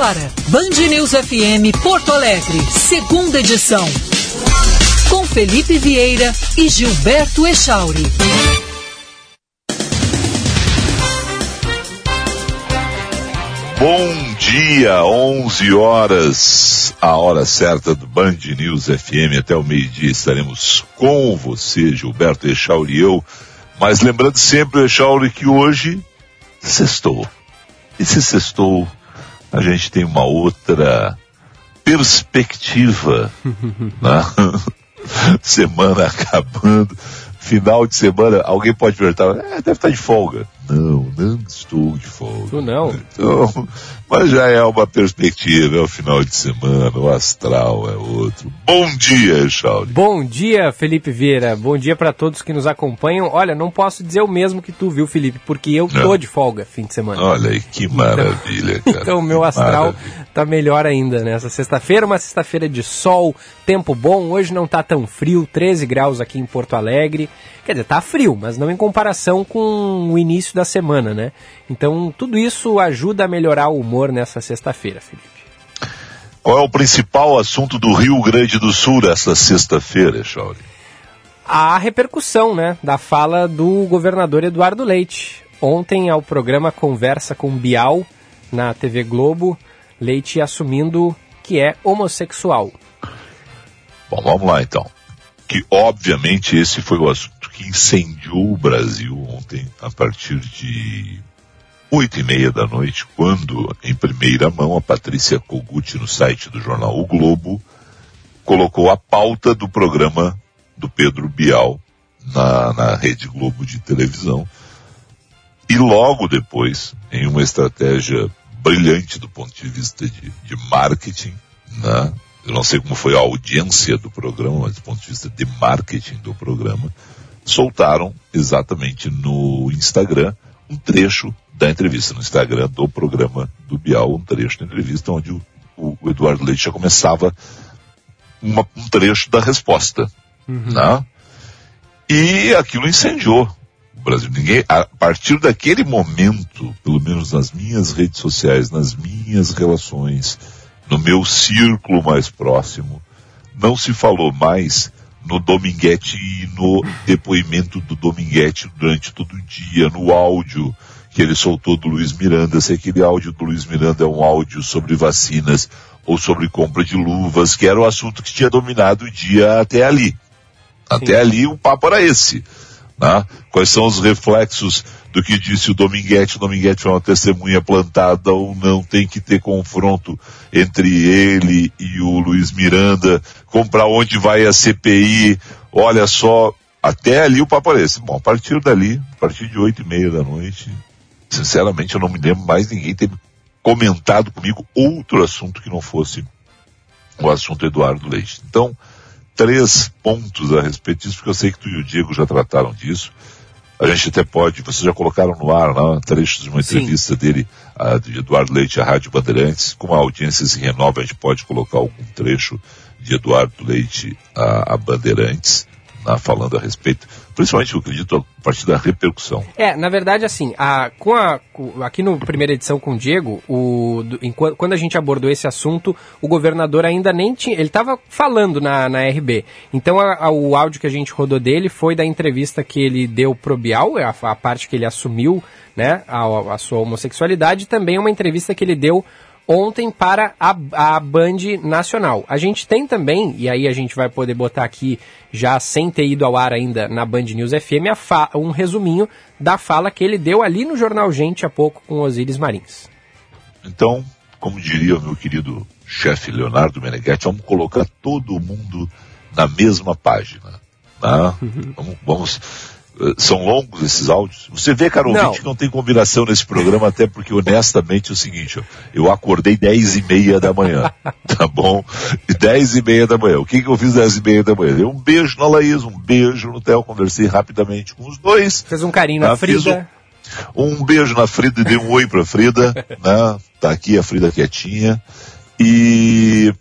Agora, Band News FM Porto Alegre, segunda edição. Com Felipe Vieira e Gilberto Echauri. Bom dia, 11 horas, a hora certa do Band News FM. Até o meio-dia estaremos com você, Gilberto Echauri e eu. Mas lembrando sempre, Echauri, que hoje sextou. E se sextou, a gente tem uma outra perspectiva. né? semana acabando, final de semana, alguém pode perguntar, é, deve estar de folga. Não, não estou de folga. Tu não? Então, mas já é uma perspectiva, é o final de semana, o astral é outro. Bom dia, Charles. Bom dia, Felipe Vieira. Bom dia para todos que nos acompanham. Olha, não posso dizer o mesmo que tu, viu, Felipe? Porque eu tô de folga fim de semana. Olha aí, que maravilha, então, cara. Então, o meu astral maravilha. tá melhor ainda nessa sexta-feira, uma sexta-feira de sol, tempo bom. Hoje não tá tão frio, 13 graus aqui em Porto Alegre. Quer dizer, tá frio, mas não em comparação com o início da semana, né? Então, tudo isso ajuda a melhorar o humor nessa sexta-feira, Felipe. Qual é o principal assunto do Rio Grande do Sul essa sexta-feira, Chauri? A repercussão, né, da fala do governador Eduardo Leite. Ontem, ao programa Conversa com Bial, na TV Globo, Leite assumindo que é homossexual. Bom, vamos lá então. Que obviamente esse foi o assunto que incendiou o Brasil ontem, a partir de oito e meia da noite, quando, em primeira mão, a Patrícia Kogut, no site do jornal O Globo, colocou a pauta do programa do Pedro Bial na, na Rede Globo de televisão. E logo depois, em uma estratégia brilhante do ponto de vista de, de marketing, né? eu não sei como foi a audiência do programa, mas do ponto de vista de marketing do programa, soltaram exatamente no Instagram um trecho da entrevista, no Instagram do programa do Bial, um trecho da entrevista onde o, o, o Eduardo Leite já começava uma, um trecho da resposta. Uhum. Né? E aquilo incendiou o Brasil. Ninguém, a partir daquele momento, pelo menos nas minhas redes sociais, nas minhas relações, no meu círculo mais próximo, não se falou mais no Dominguete e no depoimento do Dominguete durante todo o dia, no áudio que ele soltou do Luiz Miranda, se aquele áudio do Luiz Miranda é um áudio sobre vacinas ou sobre compra de luvas, que era o assunto que tinha dominado o dia até ali. Até Sim. ali o papo era esse. Né? Quais são os reflexos do que disse o Dominguete? O Dominguete foi uma testemunha plantada ou não? Tem que ter confronto entre ele e o Luiz Miranda, comprar onde vai a CPI. Olha só, até ali o papo esse. Bom, a partir dali, a partir de oito e meia da noite, sinceramente eu não me lembro mais ninguém ter comentado comigo outro assunto que não fosse o assunto Eduardo Leite. Então, três pontos a respeito disso, porque eu sei que tu e o Diego já trataram disso. A gente até pode, vocês já colocaram no ar né, trechos de uma entrevista Sim. dele, a, de Eduardo Leite à Rádio Bandeirantes. Com a audiência se renova, a gente pode colocar algum trecho de Eduardo Leite a, a Bandeirantes né, falando a respeito, principalmente eu acredito a partir da repercussão. É, na verdade, assim, a, com a, aqui no primeira edição com o Diego, o, do, em, quando a gente abordou esse assunto, o governador ainda nem tinha, ele estava falando na, na RB. Então a, a, o áudio que a gente rodou dele foi da entrevista que ele deu pro Bial, a, a parte que ele assumiu, né, a, a sua homossexualidade, e também uma entrevista que ele deu ontem para a, a Band Nacional. A gente tem também, e aí a gente vai poder botar aqui, já sem ter ido ao ar ainda na Band News FM, um resuminho da fala que ele deu ali no Jornal Gente há pouco com Osíris Marins. Então, como diria o meu querido chefe Leonardo Meneghetti, vamos colocar todo mundo na mesma página. Né? Uhum. Vamos, vamos são longos esses áudios. Você vê, cara, ouvinte, que não tem combinação nesse programa, até porque, honestamente, é o seguinte, eu acordei dez e meia da manhã, tá bom? E dez e meia da manhã. O que, que eu fiz dez e meia da manhã? Dei um beijo na Laís, um beijo no Theo, conversei rapidamente com os dois. Fez um carinho na ah, Frida. Um, um, beijo na Frida e dei um oi pra Frida, né? Tá aqui a Frida quietinha. E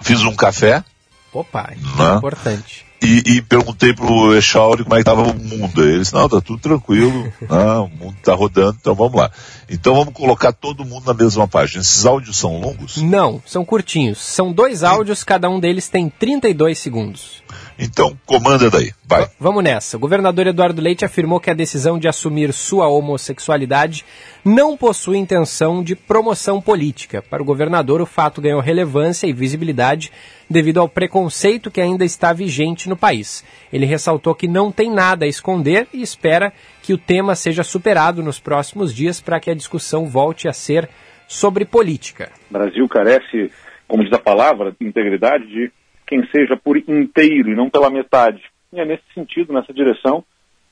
fiz um café. Opa, né? importante e, e perguntei pro Echauri como é que tava o mundo. Ele disse, não, tá tudo tranquilo, o mundo tá rodando, então vamos lá. Então vamos colocar todo mundo na mesma página. Esses áudios são longos? Não, são curtinhos. São dois áudios, cada um deles tem 32 segundos. Então, comanda daí, vai. Vamos nessa. O governador Eduardo Leite afirmou que a decisão de assumir sua homossexualidade não possui intenção de promoção política. Para o governador, o fato ganhou relevância e visibilidade devido ao preconceito que ainda está vigente no país. Ele ressaltou que não tem nada a esconder e espera que o tema seja superado nos próximos dias para que a discussão volte a ser sobre política. O Brasil carece, como diz a palavra, integridade de quem seja por inteiro e não pela metade. E é nesse sentido, nessa direção,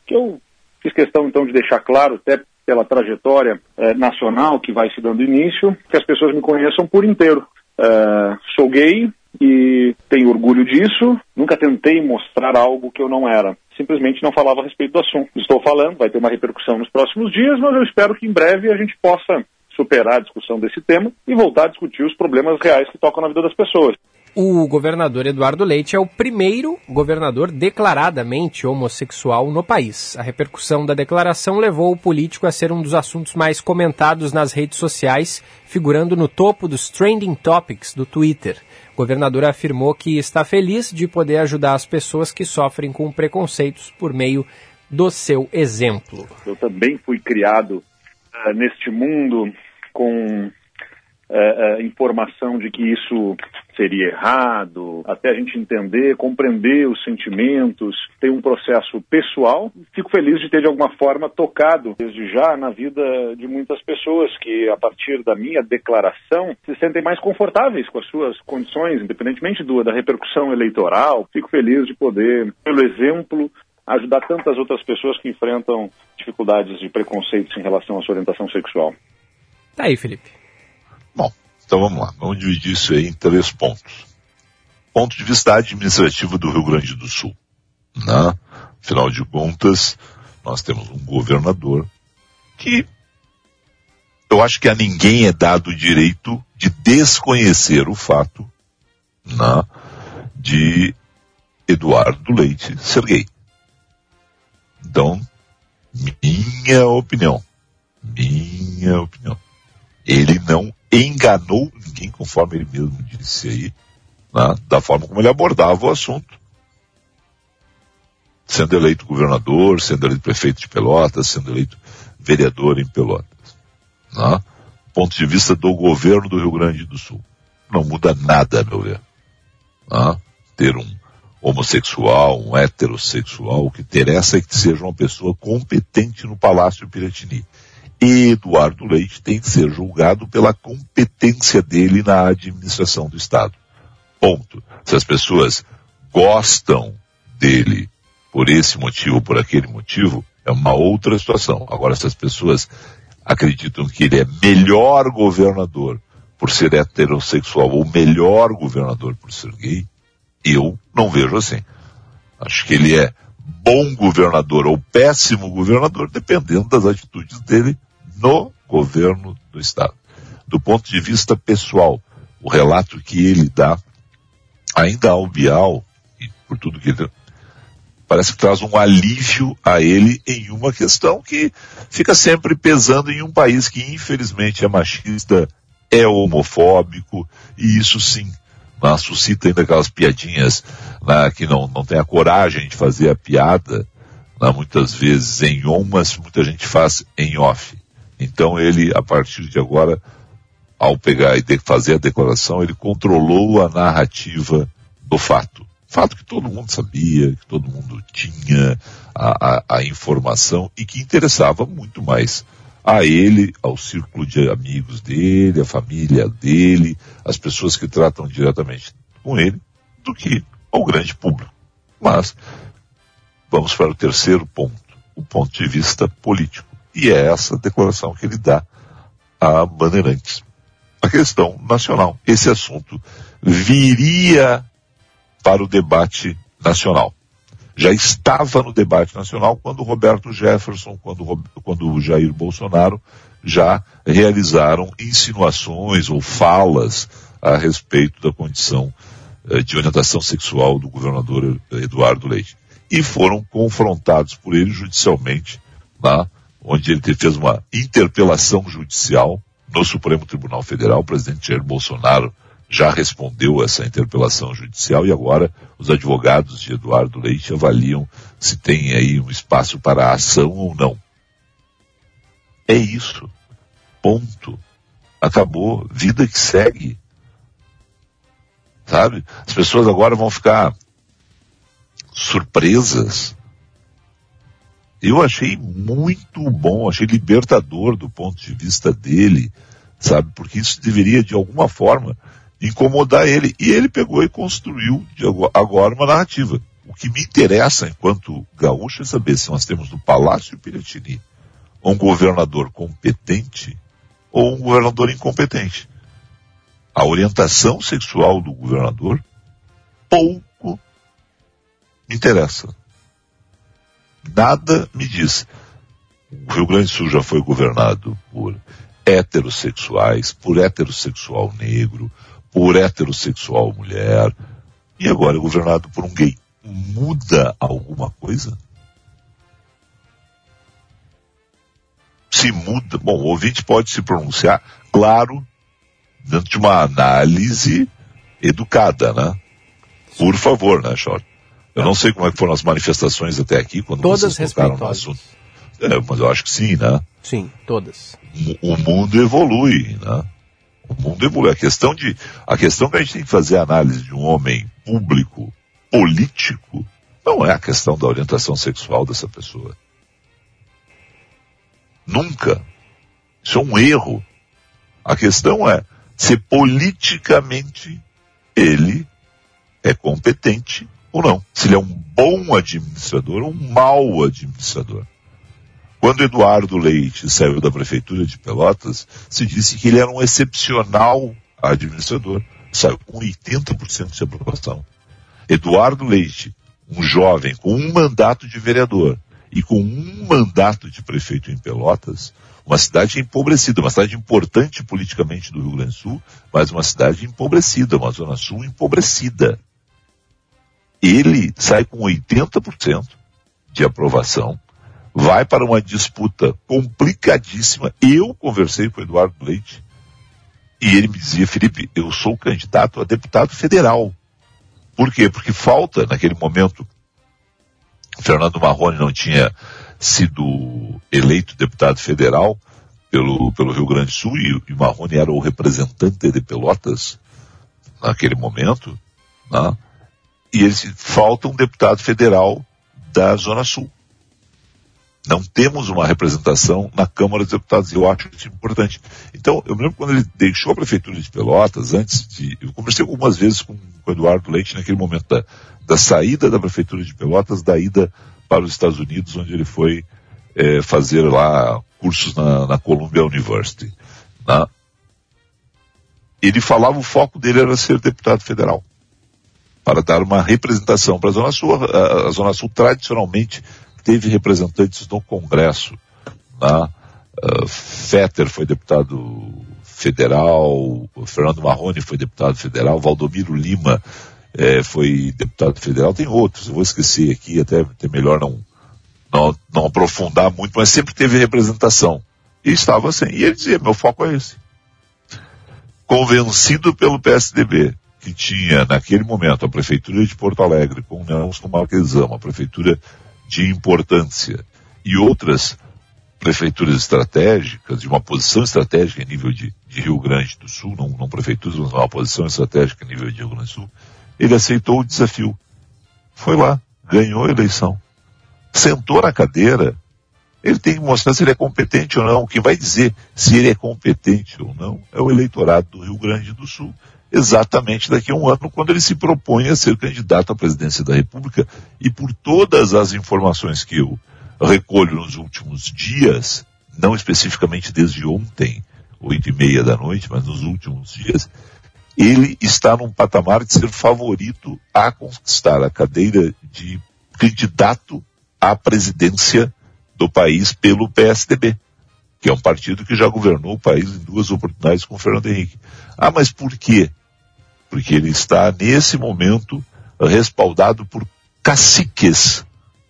que eu fiz questão então de deixar claro, até pela trajetória eh, nacional que vai se dando início, que as pessoas me conheçam por inteiro. Uh, sou gay e tenho orgulho disso. Nunca tentei mostrar algo que eu não era. Simplesmente não falava a respeito do assunto. Estou falando, vai ter uma repercussão nos próximos dias, mas eu espero que em breve a gente possa superar a discussão desse tema e voltar a discutir os problemas reais que tocam na vida das pessoas. O governador Eduardo Leite é o primeiro governador declaradamente homossexual no país. A repercussão da declaração levou o político a ser um dos assuntos mais comentados nas redes sociais, figurando no topo dos trending topics do Twitter. O governador afirmou que está feliz de poder ajudar as pessoas que sofrem com preconceitos por meio do seu exemplo. Eu também fui criado uh, neste mundo com uh, uh, informação de que isso seria errado, até a gente entender, compreender os sentimentos, tem um processo pessoal. Fico feliz de ter de alguma forma tocado desde já na vida de muitas pessoas que a partir da minha declaração se sentem mais confortáveis com as suas condições, independentemente do, da repercussão eleitoral. Fico feliz de poder, pelo exemplo, ajudar tantas outras pessoas que enfrentam dificuldades de preconceitos em relação à sua orientação sexual. Tá aí, Felipe. Então vamos lá, vamos dividir isso aí em três pontos. Ponto de vista administrativo do Rio Grande do Sul. Né? Afinal de contas, nós temos um governador que eu acho que a ninguém é dado o direito de desconhecer o fato né, de Eduardo Leite ser gay. Então, minha opinião, minha opinião, ele não enganou ninguém, conforme ele mesmo disse aí, né, da forma como ele abordava o assunto. Sendo eleito governador, sendo eleito prefeito de Pelotas, sendo eleito vereador em Pelotas. Né? Ponto de vista do governo do Rio Grande do Sul. Não muda nada, meu ver. Né? Ter um homossexual, um heterossexual, o que interessa é que seja uma pessoa competente no Palácio Piratini. Eduardo Leite tem que ser julgado pela competência dele na administração do Estado. Ponto. Se as pessoas gostam dele por esse motivo ou por aquele motivo, é uma outra situação. Agora, se as pessoas acreditam que ele é melhor governador por ser heterossexual ou melhor governador por ser gay, eu não vejo assim. Acho que ele é bom governador ou péssimo governador, dependendo das atitudes dele no governo do Estado. Do ponto de vista pessoal, o relato que ele dá, ainda ao Bial, e por tudo que ele parece que traz um alívio a ele em uma questão que fica sempre pesando em um país que infelizmente é machista, é homofóbico, e isso sim né, suscita ainda aquelas piadinhas né, que não, não tem a coragem de fazer a piada, né, muitas vezes em on, mas muita gente faz em off. Então ele, a partir de agora, ao pegar e fazer a declaração, ele controlou a narrativa do fato. Fato que todo mundo sabia, que todo mundo tinha a, a, a informação e que interessava muito mais a ele, ao círculo de amigos dele, a família dele, as pessoas que tratam diretamente com ele, do que ao grande público. Mas, vamos para o terceiro ponto, o ponto de vista político. E é essa declaração que ele dá a Bandeirantes. A questão nacional. Esse assunto viria para o debate nacional. Já estava no debate nacional quando Roberto Jefferson, quando, quando Jair Bolsonaro já realizaram insinuações ou falas a respeito da condição eh, de orientação sexual do governador Eduardo Leite. E foram confrontados por ele judicialmente, lá, onde ele fez uma interpelação judicial no Supremo Tribunal Federal. O presidente Jair Bolsonaro já respondeu essa interpelação judicial e agora os advogados de Eduardo Leite avaliam se tem aí um espaço para ação ou não. É isso. Ponto. Acabou. Vida que segue. Sabe? As pessoas agora vão ficar surpresas. Eu achei muito bom, achei libertador do ponto de vista dele, sabe? Porque isso deveria, de alguma forma, incomodar ele. E ele pegou e construiu agora uma narrativa. O que me interessa enquanto gaúcho é saber se nós temos no Palácio Piratini um governador competente ou um governador incompetente. A orientação sexual do governador pouco me interessa. Nada me diz. O Rio Grande do Sul já foi governado por heterossexuais, por heterossexual negro, por heterossexual mulher, e agora é governado por um gay. Muda alguma coisa? Se muda, bom, o ouvinte pode se pronunciar, claro, dentro de uma análise educada, né? Por favor, né, Short? Eu não sei como é que foram as manifestações até aqui, quando todas vocês tocaram no assunto. É, mas eu acho que sim, né? Sim, todas. O, o mundo evolui, né? O mundo evolui. A questão de, a questão que a gente tem que fazer a análise de um homem público, político, não é a questão da orientação sexual dessa pessoa. Nunca. Isso é um erro. A questão é se politicamente ele é competente ou não. Se ele é um bom administrador ou um mau administrador. Quando Eduardo Leite saiu da prefeitura de Pelotas, se disse que ele era um excepcional administrador. Saiu com 80% de aprovação. Eduardo Leite, um jovem com um mandato de vereador e com um mandato de prefeito em Pelotas, uma cidade empobrecida, uma cidade importante politicamente do Rio Grande do Sul, mas uma cidade empobrecida, uma zona sul empobrecida. Ele sai com 80% de aprovação vai para uma disputa complicadíssima. Eu conversei com o Eduardo Leite e ele me dizia, Felipe, eu sou candidato a deputado federal. Por quê? Porque falta, naquele momento, Fernando Marrone não tinha sido eleito deputado federal pelo, pelo Rio Grande do Sul e, e Marrone era o representante de Pelotas naquele momento, né? E eles falta um deputado federal da Zona Sul. Não temos uma representação na Câmara dos Deputados, eu acho isso importante. Então, eu me lembro quando ele deixou a Prefeitura de Pelotas, antes de. Eu conversei algumas vezes com, com o Eduardo Leite naquele momento da, da saída da Prefeitura de Pelotas, da ida para os Estados Unidos, onde ele foi é, fazer lá cursos na, na Columbia University. Né? Ele falava o foco dele era ser deputado federal para dar uma representação para a Zona Sul. A, a Zona Sul tradicionalmente teve representantes no Congresso. Né? Uh, Fetter foi deputado federal, Fernando Marrone foi deputado federal, Valdomiro Lima eh, foi deputado federal, tem outros, eu vou esquecer aqui, até, até melhor não, não, não aprofundar muito, mas sempre teve representação. E estava assim. E ele dizia, meu foco é esse. Convencido pelo PSDB, que tinha naquele momento a Prefeitura de Porto Alegre com Nelson Marquesão, a Prefeitura de importância e outras prefeituras estratégicas, de uma posição estratégica em nível de, de Rio Grande do Sul, não, não prefeituras, mas uma posição estratégica em nível de Rio Grande do Sul, ele aceitou o desafio. Foi lá, ganhou a eleição. Sentou na cadeira, ele tem que mostrar se ele é competente ou não. O que vai dizer se ele é competente ou não é o eleitorado do Rio Grande do Sul exatamente daqui a um ano, quando ele se propõe a ser candidato à presidência da República. E por todas as informações que eu recolho nos últimos dias, não especificamente desde ontem, oito e meia da noite, mas nos últimos dias, ele está num patamar de ser favorito a conquistar a cadeira de candidato à presidência do país pelo PSDB, que é um partido que já governou o país em duas oportunidades com o Fernando Henrique. Ah, mas por quê? Porque ele está nesse momento respaldado por caciques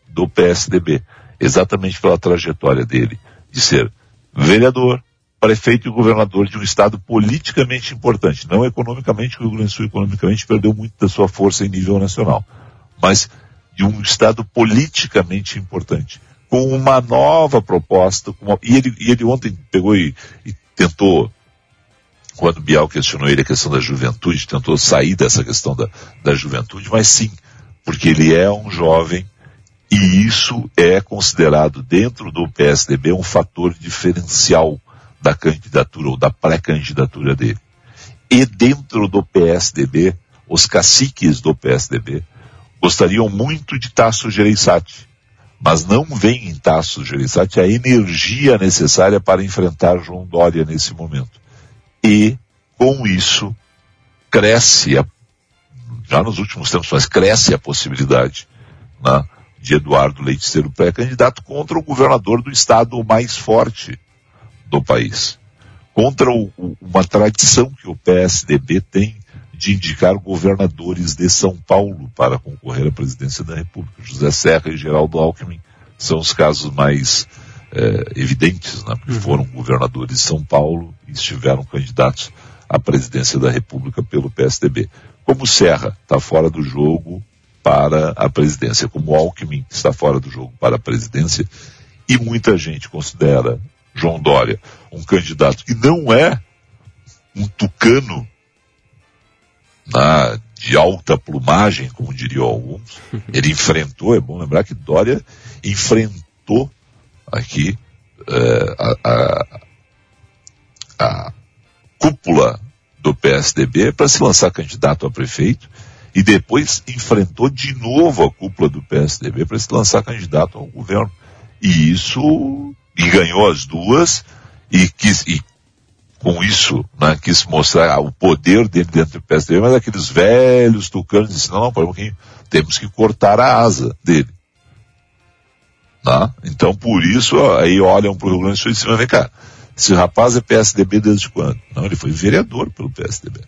do PSDB, exatamente pela trajetória dele de ser vereador, prefeito e governador de um estado politicamente importante, não economicamente, que o Rio Grande do Sul economicamente perdeu muito da sua força em nível nacional, mas de um estado politicamente importante, com uma nova proposta, uma, e, ele, e ele ontem pegou e, e tentou quando Bial questionou ele a questão da juventude, tentou sair dessa questão da, da juventude, mas sim, porque ele é um jovem e isso é considerado dentro do PSDB um fator diferencial da candidatura ou da pré-candidatura dele. E dentro do PSDB, os caciques do PSDB gostariam muito de Tasso Gereissati, mas não vem em Tasso Gereissati a energia necessária para enfrentar João Dória nesse momento e com isso cresce, a, já nos últimos tempos, mas cresce a possibilidade né, de Eduardo Leite ser o pré-candidato contra o governador do estado mais forte do país. Contra o, uma tradição que o PSDB tem de indicar governadores de São Paulo para concorrer à presidência da República. José Serra e Geraldo Alckmin são os casos mais é, evidentes, né, porque uhum. foram governadores de São Paulo estiveram candidatos à presidência da República pelo PSDB. Como Serra está fora do jogo para a presidência, como Alckmin está fora do jogo para a presidência, e muita gente considera João Dória um candidato que não é um tucano na, de alta plumagem, como diriam alguns. Ele enfrentou, é bom lembrar que Dória enfrentou aqui é, a, a, a cúpula do PSDB para se lançar candidato a prefeito e depois enfrentou de novo a cúpula do PSDB para se lançar candidato ao governo. E isso, e ganhou as duas, e quis, e com isso, né, quis mostrar o poder dele dentro do PSDB, mas aqueles velhos tucanos disseram, não, não, temos que cortar a asa dele. Tá? Então, por isso, aí olham para o Rio Grande do Sul e dizem, vem cá, esse rapaz é PSDB desde quando? Não, ele foi vereador pelo PSDB.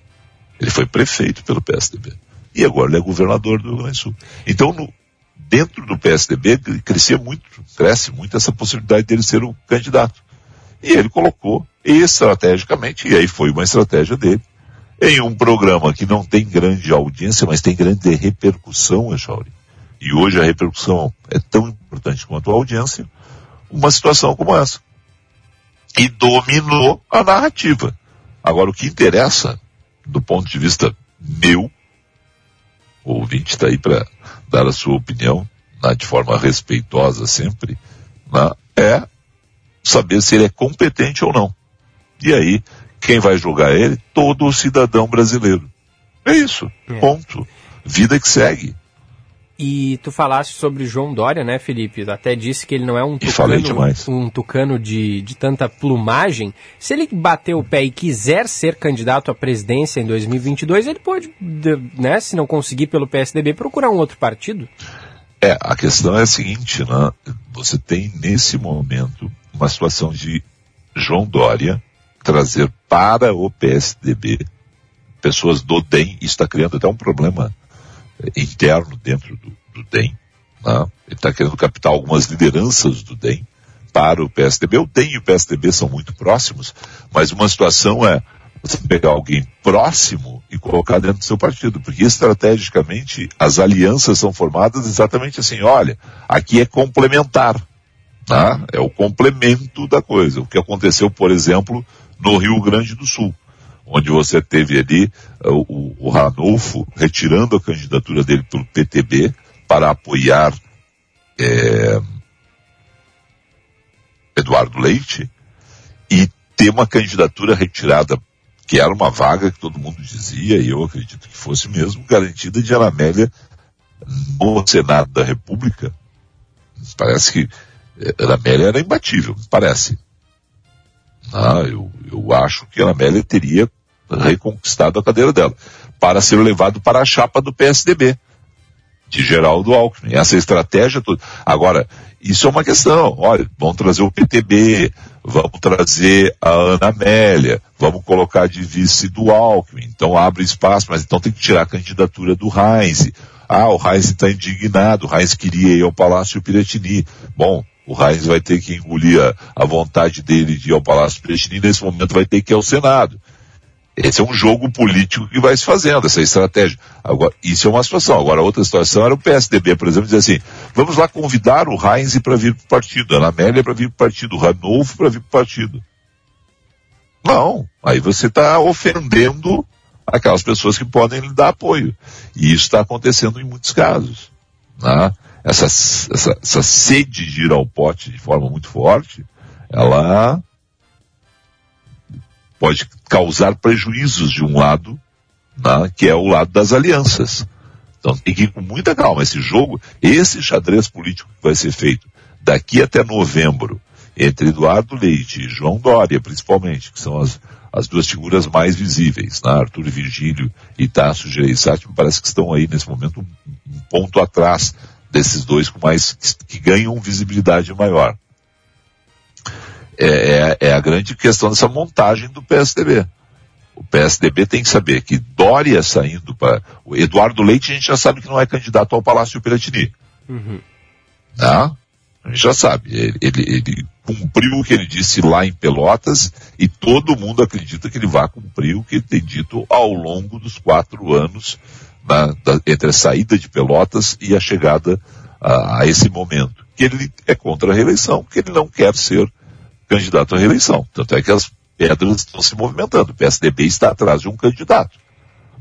Ele foi prefeito pelo PSDB. E agora ele é governador do Rio Grande do Sul. Então, no, dentro do PSDB, crescia muito, cresce muito essa possibilidade dele ser o candidato. E ele colocou estrategicamente, e aí foi uma estratégia dele, em um programa que não tem grande audiência, mas tem grande repercussão, Echauri, e hoje a repercussão é tão importante quanto a audiência, uma situação como essa. E dominou a narrativa. Agora, o que interessa, do ponto de vista meu, o ouvinte está aí para dar a sua opinião, né, de forma respeitosa sempre, né, é saber se ele é competente ou não. E aí, quem vai julgar ele? Todo o cidadão brasileiro. É isso. É. Ponto. Vida que segue. E tu falaste sobre João Dória, né, Felipe? Até disse que ele não é um tucano, um tucano de, de tanta plumagem. Se ele bater o pé e quiser ser candidato à presidência em 2022, ele pode, né, se não conseguir pelo PSDB, procurar um outro partido? É, a questão é a seguinte, né? Você tem nesse momento uma situação de João Dória trazer para o PSDB pessoas do DEM, isso está criando até um problema interno dentro do, do DEM. Né? Ele está querendo captar algumas lideranças do DEM para o PSDB. O DEM e o PSDB são muito próximos, mas uma situação é você pegar alguém próximo e colocar dentro do seu partido, porque estrategicamente as alianças são formadas exatamente assim, olha, aqui é complementar, tá? é o complemento da coisa. O que aconteceu, por exemplo, no Rio Grande do Sul onde você teve ali uh, o, o Ranolfo retirando a candidatura dele pelo PTB para apoiar é, Eduardo Leite e ter uma candidatura retirada, que era uma vaga que todo mundo dizia, e eu acredito que fosse mesmo, garantida de Anamélia no Senado da República. Parece que eh, Anamélia era imbatível, parece. Ah, eu, eu acho que a Amélia teria reconquistado a cadeira dela, para ser levado para a chapa do PSDB. de Geraldo Alckmin. Essa estratégia toda. Agora, isso é uma questão. Olha, vamos trazer o PTB, vamos trazer a Ana Amélia, vamos colocar de vice do Alckmin. Então abre espaço, mas então tem que tirar a candidatura do Heinz. Ah, o Heinz está indignado, o Heinz queria ir ao Palácio Piratini. Bom, o Heinz vai ter que engolir a, a vontade dele de ir ao Palácio Piratini, nesse momento vai ter que ir ao Senado. Esse é um jogo político que vai se fazendo, essa estratégia. Agora, isso é uma situação. Agora, outra situação era o PSDB, por exemplo, dizer assim, vamos lá convidar o Heinz para vir para o partido, a Ana Amélia para vir para o partido, o Ranolfo para vir para o partido. Não, aí você está ofendendo aquelas pessoas que podem lhe dar apoio. E isso está acontecendo em muitos casos. Né? Essa, essa, essa sede de ir ao pote de forma muito forte, ela pode causar prejuízos de um lado, né, que é o lado das alianças. Então tem que ir com muita calma. Esse jogo, esse xadrez político que vai ser feito daqui até novembro, entre Eduardo Leite e João Dória, principalmente, que são as, as duas figuras mais visíveis, né? Arthur Virgílio e Tasso Gereissati, me parece que estão aí nesse momento um, um ponto atrás desses dois com mais, que ganham visibilidade maior é, é, é a grande questão dessa montagem do PSDB. O PSDB tem que saber que Dória saindo para. O Eduardo Leite a gente já sabe que não é candidato ao Palácio Piratini. Uhum. Né? A gente já sabe. Ele, ele, ele, cumpriu o que ele disse lá em Pelotas e todo mundo acredita que ele vai cumprir o que ele tem dito ao longo dos quatro anos na, da, entre a saída de Pelotas e a chegada a, a esse momento. Que ele é contra a reeleição, que ele não quer ser candidato à reeleição. Tanto é que as pedras estão se movimentando. O PSDB está atrás de um candidato.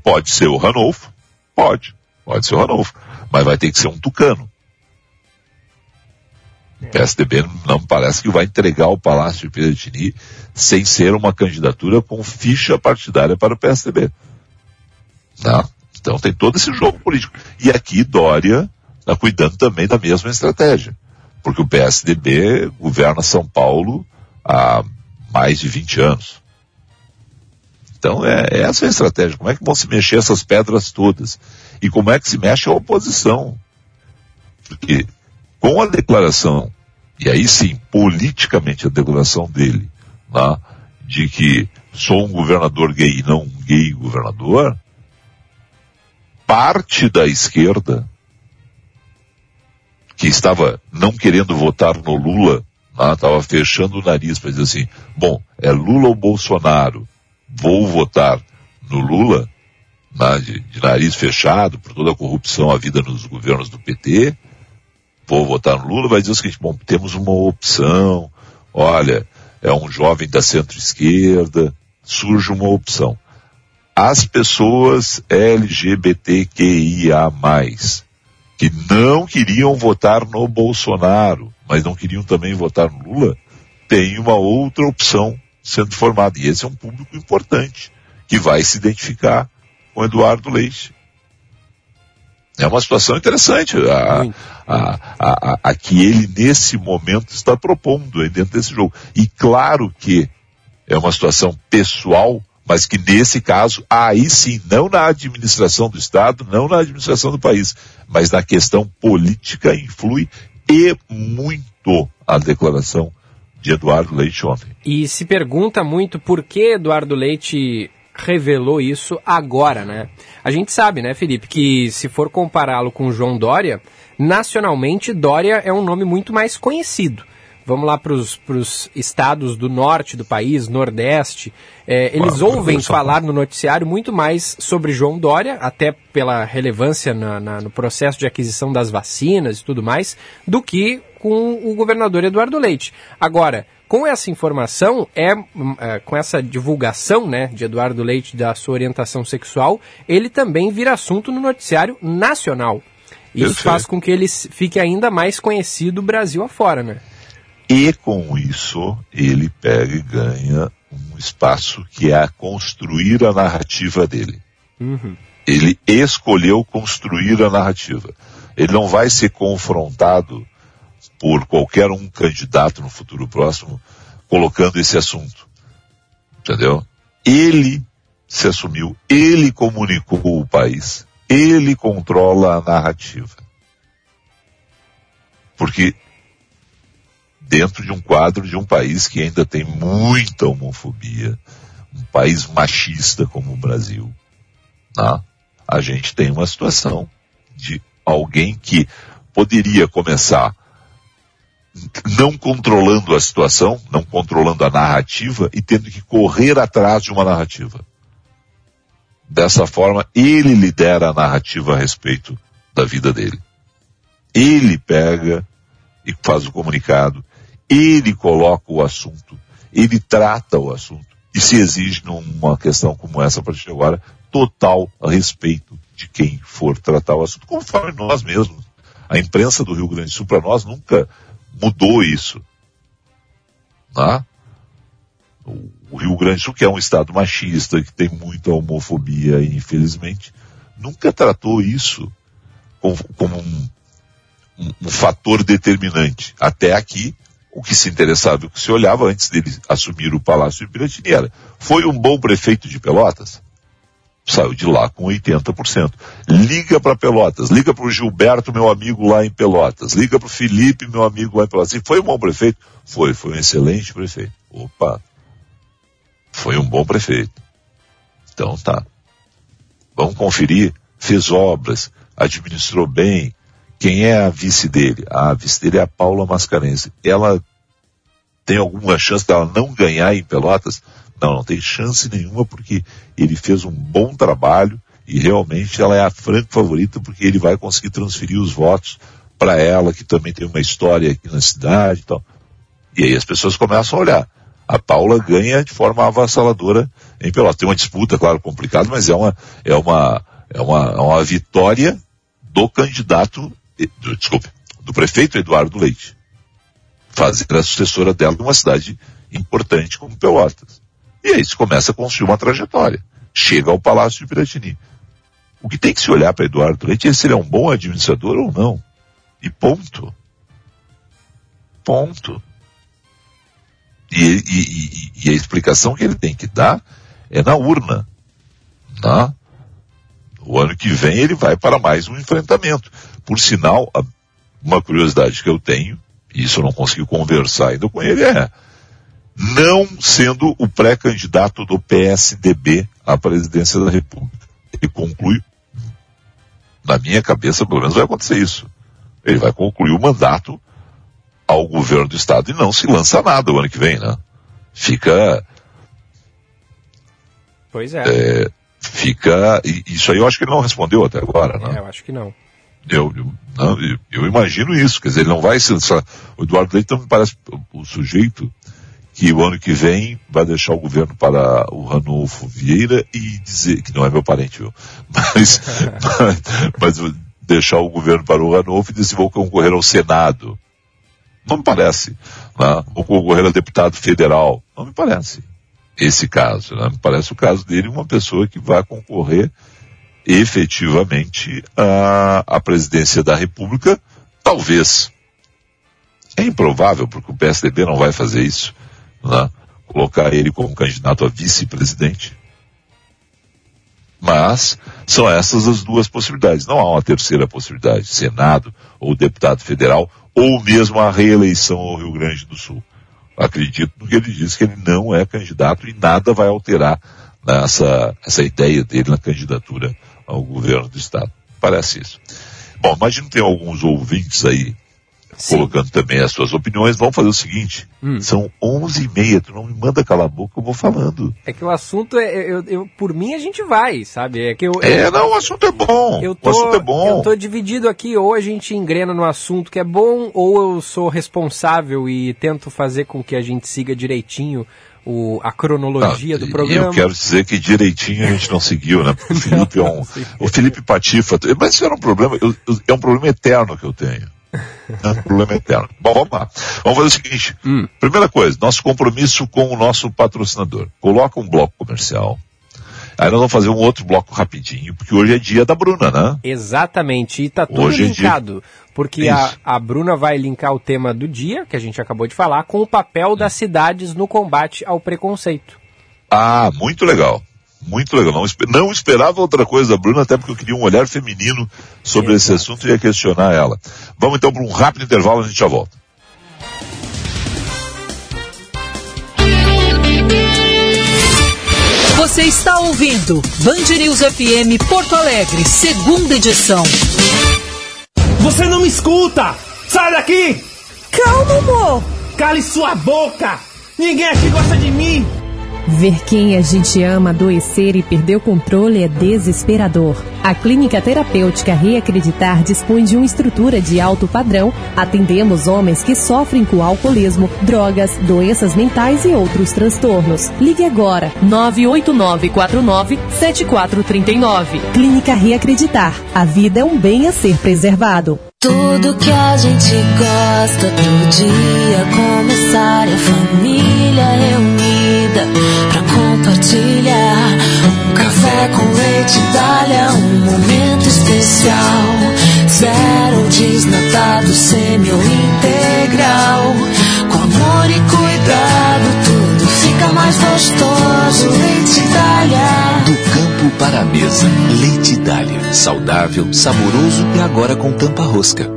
Pode ser o Ranolfo? Pode. Pode ser o Ranolfo. Mas vai ter que ser um tucano. O PSDB não parece que vai entregar o Palácio de Piratini sem ser uma candidatura com ficha partidária para o PSDB. Não. Então tem todo esse jogo político. E aqui Dória está cuidando também da mesma estratégia. Porque o PSDB governa São Paulo há mais de 20 anos. Então é, é essa a estratégia. Como é que vão se mexer essas pedras todas? E como é que se mexe a oposição? Porque com a declaração, e aí sim, politicamente a declaração dele, né, de que sou um governador gay e não um gay governador, parte da esquerda que estava não querendo votar no Lula estava ah, fechando o nariz para dizer assim, bom, é Lula ou Bolsonaro, vou votar no Lula, né, de, de, nariz fechado, por toda a corrupção a vida nos governos do PT, vou votar no Lula, vai dizer o seguinte, bom, temos uma opção, olha, é um jovem da centro-esquerda, surge uma opção. As pessoas LGBTQIA+, que não queriam votar no Bolsonaro, mas não queriam também votar no Lula, tem uma outra opção sendo formada. E esse é um público importante, que vai se identificar com Eduardo Leite. É uma situação interessante a, a, a, a, que ele nesse momento está propondo dentro desse jogo. E claro que é uma situação pessoal, mas que nesse caso, aí sim, não na administração do Estado, não na administração do país, mas na questão política influi e muito a declaração de Eduardo Leite ontem. E se pergunta muito por que Eduardo Leite revelou isso agora, né? A gente sabe, né, Felipe, que se for compará-lo com João Dória, nacionalmente Dória é um nome muito mais conhecido vamos lá para os estados do norte do país, nordeste, é, eles ah, ouvem falar no noticiário muito mais sobre João Dória, até pela relevância na, na, no processo de aquisição das vacinas e tudo mais, do que com o governador Eduardo Leite. Agora, com essa informação, é, é, com essa divulgação né, de Eduardo Leite da sua orientação sexual, ele também vira assunto no noticiário nacional. Isso faz com que ele fique ainda mais conhecido Brasil afora, né? E com isso, ele pega e ganha um espaço que é construir a narrativa dele. Uhum. Ele escolheu construir a narrativa. Ele não vai ser confrontado por qualquer um candidato no futuro próximo colocando esse assunto. Entendeu? Ele se assumiu, ele comunicou o país ele controla a narrativa. Porque dentro de um quadro de um país que ainda tem muita homofobia, um país machista como o Brasil, né? a gente tem uma situação de alguém que poderia começar não controlando a situação, não controlando a narrativa e tendo que correr atrás de uma narrativa. Dessa forma, ele lidera a narrativa a respeito da vida dele. Ele pega e faz o comunicado, ele coloca o assunto, ele trata o assunto. E se exige numa questão como essa, a partir de agora, total respeito de quem for tratar o assunto, conforme nós mesmos. A imprensa do Rio Grande do Sul, para nós, nunca mudou isso. Né? O Rio Grande do Sul, que é um estado machista, que tem muita homofobia, infelizmente, nunca tratou isso como, como um, um, um, fator determinante. Até aqui, o que se interessava, o que se olhava antes dele assumir o Palácio de Piratini era, foi um bom prefeito de Pelotas? Saiu de lá com 80%. Liga para Pelotas, liga para o Gilberto, meu amigo lá em Pelotas, liga para o Felipe, meu amigo lá em Pelotas. E foi um bom prefeito? Foi, foi um excelente prefeito. Opa, foi um bom prefeito. Então tá. Vamos conferir. Fez obras, administrou bem. Quem é a vice dele? A vice dele é a Paula Mascarenhas. Ela tem alguma chance dela não ganhar em Pelotas? Não, não tem chance nenhuma porque ele fez um bom trabalho e realmente ela é a franca favorita porque ele vai conseguir transferir os votos para ela, que também tem uma história aqui na cidade e tal. E aí as pessoas começam a olhar. A Paula ganha de forma avassaladora em Pelotas. Tem uma disputa, claro, complicada, mas é uma, é uma, é uma, é uma vitória do candidato, do, desculpe, do prefeito Eduardo Leite. Fazer a sucessora dela numa cidade importante como Pelotas. E aí se começa a construir uma trajetória. Chega ao Palácio de Piratini. O que tem que se olhar para Eduardo Leite é se ele é um bom administrador ou não. E ponto. Ponto. E, e, e, e, a explicação que ele tem que dar é na urna. Né? O ano que vem ele vai para mais um enfrentamento. Por sinal, uma curiosidade que eu tenho, e isso eu não consegui conversar ainda com ele, é não sendo o pré-candidato do PSDB à presidência da República. Ele conclui, na minha cabeça, pelo menos vai acontecer isso. Ele vai concluir o mandato ao governo do Estado e não se lança nada o ano que vem, né? Fica. Pois é. é fica. Isso aí eu acho que ele não respondeu até agora, né? É, eu acho que não. Eu, eu, não, eu, imagino isso, quer dizer, ele não vai se. O Eduardo Leite não me parece o sujeito que o ano que vem vai deixar o governo para o Ranulfo Vieira e dizer, que não é meu parente, viu? Mas, mas, mas deixar o governo para o Ranulfo e dizer vou concorrer ao Senado. Não me parece. Né? Vou concorrer a deputado federal. Não me parece esse caso. Né? Me parece o caso dele uma pessoa que vai concorrer efetivamente à, à presidência da República, talvez. É improvável, porque o PSDB não vai fazer isso né? colocar ele como candidato a vice-presidente. Mas são essas as duas possibilidades. Não há uma terceira possibilidade, Senado ou deputado federal, ou mesmo a reeleição ao Rio Grande do Sul. Acredito no que ele diz, que ele não é candidato e nada vai alterar nessa essa ideia dele na candidatura ao governo do Estado. Parece isso. Bom, imagino que tem alguns ouvintes aí Sim. colocando também as suas opiniões. Vamos fazer o seguinte, hum. são onze e meia, tu não me manda calar a boca, eu vou falando. É que o assunto é, eu, eu por mim a gente vai, sabe? É que eu, É, eu, não, o assunto é bom, eu tô, o assunto é bom. Eu tô dividido aqui, ou a gente engrena no assunto que é bom, ou eu sou responsável e tento fazer com que a gente siga direitinho o, a cronologia do programa. Eu quero dizer que direitinho a gente não seguiu, né? Porque o Felipe é um, o Felipe Patifa, mas isso era um problema, eu, é um problema eterno que eu tenho. É um problema eterno. Bom, vamos lá. Vamos fazer o seguinte. Hum. Primeira coisa, nosso compromisso com o nosso patrocinador. Coloca um bloco comercial. Aí nós vamos fazer um outro bloco rapidinho, porque hoje é dia da Bruna, né? Exatamente, e tá tudo hoje linkado. É dia... Porque a, a Bruna vai linkar o tema do dia, que a gente acabou de falar, com o papel das cidades no combate ao preconceito. Ah, muito legal. Muito legal. Não, não esperava outra coisa da Bruna, até porque eu queria um olhar feminino sobre Exato. esse assunto e ia questionar ela. Vamos então para um rápido intervalo, a gente já volta. Você está ouvindo Band News FM Porto Alegre, segunda edição. Você não me escuta! Sai daqui! Calma, amor! Cale sua boca! Ninguém aqui gosta de mim! Ver quem a gente ama adoecer e perder o controle é desesperador. A Clínica Terapêutica Reacreditar dispõe de uma estrutura de alto padrão. Atendemos homens que sofrem com alcoolismo, drogas, doenças mentais e outros transtornos. Ligue agora 989497439. Clínica Reacreditar. A vida é um bem a ser preservado. Tudo que a gente gosta pro dia começar a família reunida pra compartilhar um café com leite Dália, um momento especial. Zero desnatado, semi ou integral. Com amor e cuidado, tudo fica mais gostoso. Leite Dália. Do campo para a mesa, leite Dália. Saudável, saboroso e agora com tampa rosca.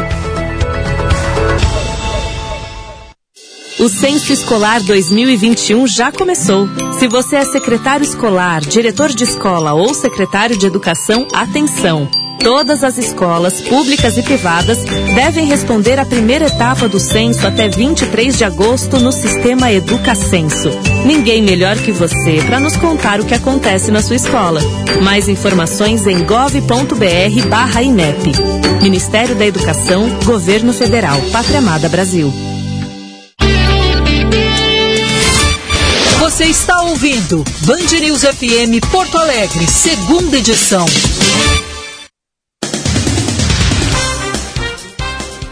O Censo Escolar 2021 já começou. Se você é secretário escolar, diretor de escola ou secretário de educação, atenção! Todas as escolas, públicas e privadas, devem responder à primeira etapa do censo até 23 de agosto no sistema Educacenso. Ninguém melhor que você para nos contar o que acontece na sua escola. Mais informações em gov.br/inep. Ministério da Educação, Governo Federal, Pátria Amada Brasil. Você está ouvindo Band News FM Porto Alegre, segunda edição.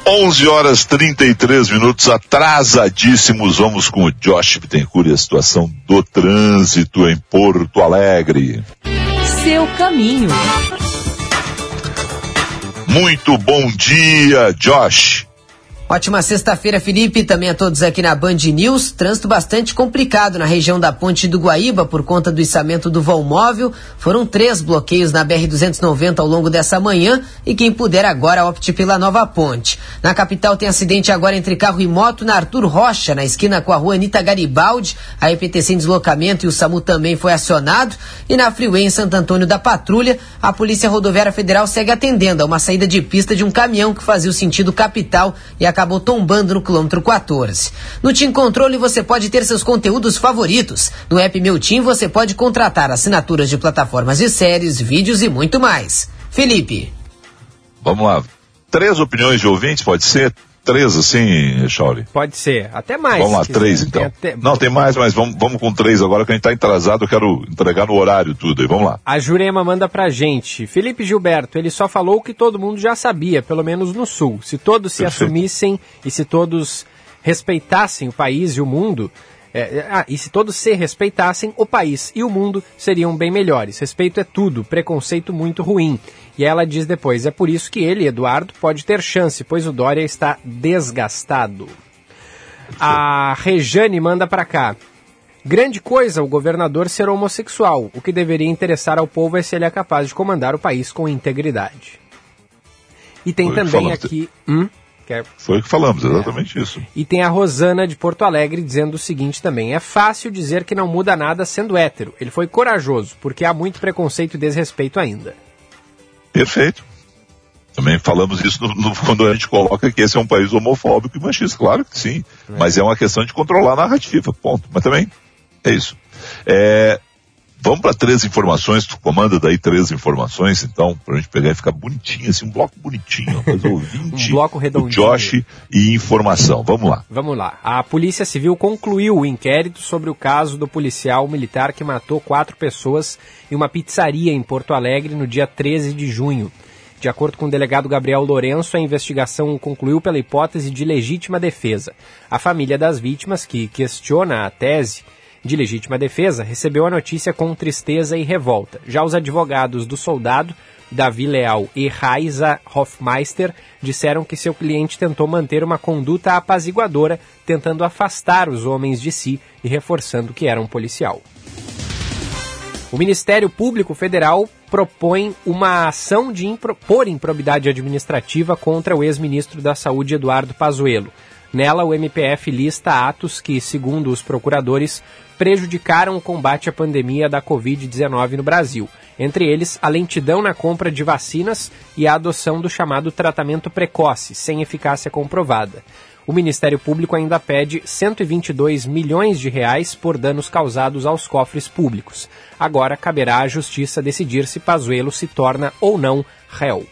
11 horas 33 minutos atrasadíssimos. Vamos com o Josh Bittencourt e a situação do trânsito em Porto Alegre. Seu caminho. Muito bom dia, Josh. Ótima sexta-feira, Felipe, também a todos aqui na Band News. Trânsito bastante complicado na região da Ponte do Guaíba por conta do içamento do vão móvel. Foram três bloqueios na BR-290 ao longo dessa manhã e quem puder agora opte pela nova ponte. Na capital tem acidente agora entre carro e moto na Arthur Rocha, na esquina com a rua Anitta Garibaldi. A EPTC em deslocamento e o SAMU também foi acionado. E na Freeway em Santo Antônio da Patrulha, a Polícia Rodoviária Federal segue atendendo a uma saída de pista de um caminhão que fazia o sentido capital e a acabou tombando no quilômetro 14. No Team Controle você pode ter seus conteúdos favoritos. No app Meu Team você pode contratar assinaturas de plataformas de séries, vídeos e muito mais. Felipe. Vamos lá. Três opiniões de ouvintes, pode ser? Três assim, Shauri? Pode ser, até mais. Vamos lá, três então. Até... Não, tem mais, mas vamos, vamos com três agora que a gente está atrasado, eu quero entregar no horário tudo aí, vamos lá. A Jurema manda pra gente, Felipe Gilberto, ele só falou o que todo mundo já sabia, pelo menos no Sul. Se todos se Perfeito. assumissem e se todos respeitassem o país e o mundo, é, é, ah, e se todos se respeitassem, o país e o mundo seriam bem melhores. Respeito é tudo, preconceito muito ruim. E ela diz depois: é por isso que ele, Eduardo, pode ter chance, pois o Dória está desgastado. A Rejane manda para cá. Grande coisa o governador ser homossexual. O que deveria interessar ao povo é se ele é capaz de comandar o país com integridade. E tem também aqui. Hum? É... Foi o que falamos, exatamente é. isso. E tem a Rosana de Porto Alegre dizendo o seguinte também: é fácil dizer que não muda nada sendo hétero. Ele foi corajoso, porque há muito preconceito e desrespeito ainda. Perfeito. Também falamos isso no, no, quando a gente coloca que esse é um país homofóbico e machista. Claro que sim. É. Mas é uma questão de controlar a narrativa. Ponto. Mas também é isso. É, Vamos para três informações, tu comanda daí três informações, então, para a gente pegar e ficar bonitinho, assim, um bloco bonitinho, mas ouvinte, um bloco redondinho. Josh e informação. Vamos lá. Vamos lá. A Polícia Civil concluiu o inquérito sobre o caso do policial militar que matou quatro pessoas em uma pizzaria em Porto Alegre no dia 13 de junho. De acordo com o delegado Gabriel Lourenço, a investigação concluiu pela hipótese de legítima defesa. A família das vítimas, que questiona a tese, de legítima defesa recebeu a notícia com tristeza e revolta. Já os advogados do soldado, Davi Leal e Raiza Hofmeister, disseram que seu cliente tentou manter uma conduta apaziguadora, tentando afastar os homens de si e reforçando que era um policial. O Ministério Público Federal propõe uma ação de impro por improbidade administrativa contra o ex-ministro da Saúde Eduardo Pazuello. Nela, o MPF lista atos que, segundo os procuradores, prejudicaram o combate à pandemia da Covid-19 no Brasil. Entre eles, a lentidão na compra de vacinas e a adoção do chamado tratamento precoce, sem eficácia comprovada. O Ministério Público ainda pede 122 milhões de reais por danos causados aos cofres públicos. Agora caberá à Justiça decidir se Pazuello se torna ou não réu.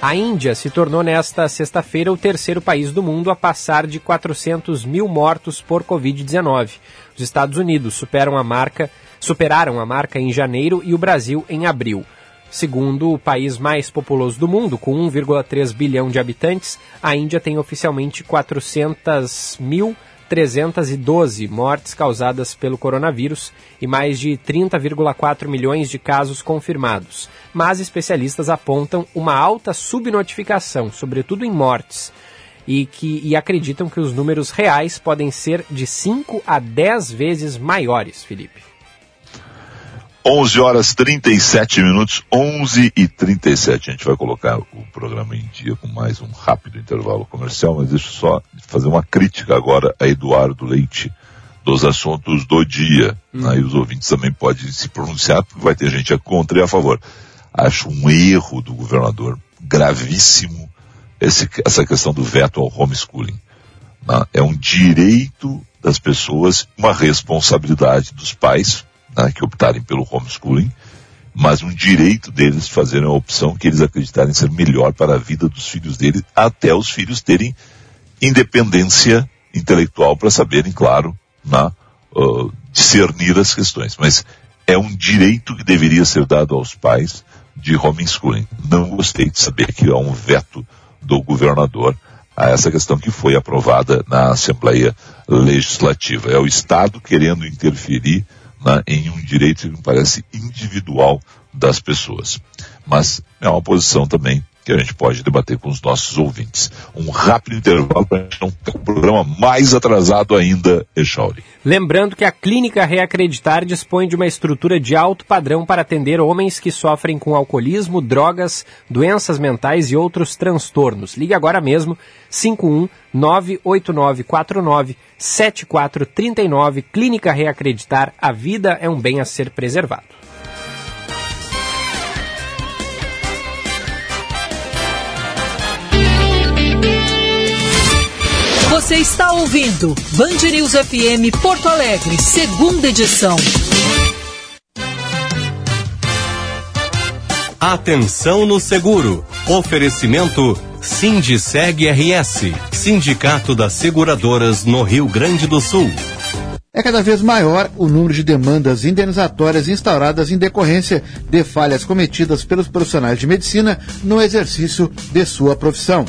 A Índia se tornou nesta sexta-feira o terceiro país do mundo a passar de 400 mil mortos por Covid-19. Os Estados Unidos superam a marca, superaram a marca em janeiro e o Brasil em abril. Segundo o país mais populoso do mundo, com 1,3 bilhão de habitantes, a Índia tem oficialmente 400 mil 312 mortes causadas pelo coronavírus e mais de 30,4 milhões de casos confirmados. Mas especialistas apontam uma alta subnotificação, sobretudo em mortes, e, que, e acreditam que os números reais podem ser de 5 a 10 vezes maiores, Felipe. 11 horas 37 minutos, 11 e 37. A gente vai colocar o programa em dia com mais um rápido intervalo comercial, mas deixa eu só fazer uma crítica agora a Eduardo Leite dos assuntos do dia. Hum. Aí os ouvintes também podem se pronunciar, porque vai ter gente a contra e a favor. Acho um erro do governador gravíssimo esse, essa questão do veto ao homeschooling. Né? É um direito das pessoas, uma responsabilidade dos pais né, que optarem pelo homeschooling, mas um direito deles fazerem a opção que eles acreditarem ser melhor para a vida dos filhos deles, até os filhos terem independência intelectual para saberem, claro, na, uh, discernir as questões. Mas é um direito que deveria ser dado aos pais de homeschooling. Não gostei de saber que há um veto do governador a essa questão que foi aprovada na Assembleia Legislativa. É o Estado querendo interferir né, em um direito que me parece individual das pessoas. Mas é uma posição também que a gente pode debater com os nossos ouvintes. Um rápido intervalo para a gente não ter um programa mais atrasado ainda, Echauri. Lembrando que a Clínica Reacreditar dispõe de uma estrutura de alto padrão para atender homens que sofrem com alcoolismo, drogas, doenças mentais e outros transtornos. Ligue agora mesmo, 51 98949 7439 Clínica Reacreditar. A vida é um bem a ser preservado. Você está ouvindo Band News FM Porto Alegre, segunda edição. Atenção no seguro. Oferecimento Sindiceg RS, Sindicato das Seguradoras no Rio Grande do Sul. É cada vez maior o número de demandas indenizatórias instauradas em decorrência de falhas cometidas pelos profissionais de medicina no exercício de sua profissão.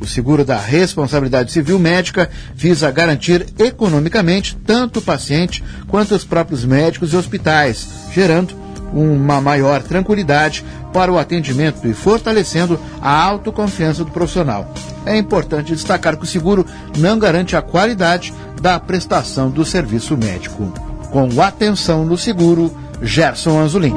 O seguro da responsabilidade civil médica visa garantir economicamente tanto o paciente quanto os próprios médicos e hospitais, gerando uma maior tranquilidade para o atendimento e fortalecendo a autoconfiança do profissional. É importante destacar que o seguro não garante a qualidade da prestação do serviço médico. Com atenção no seguro, Gerson Anzolin.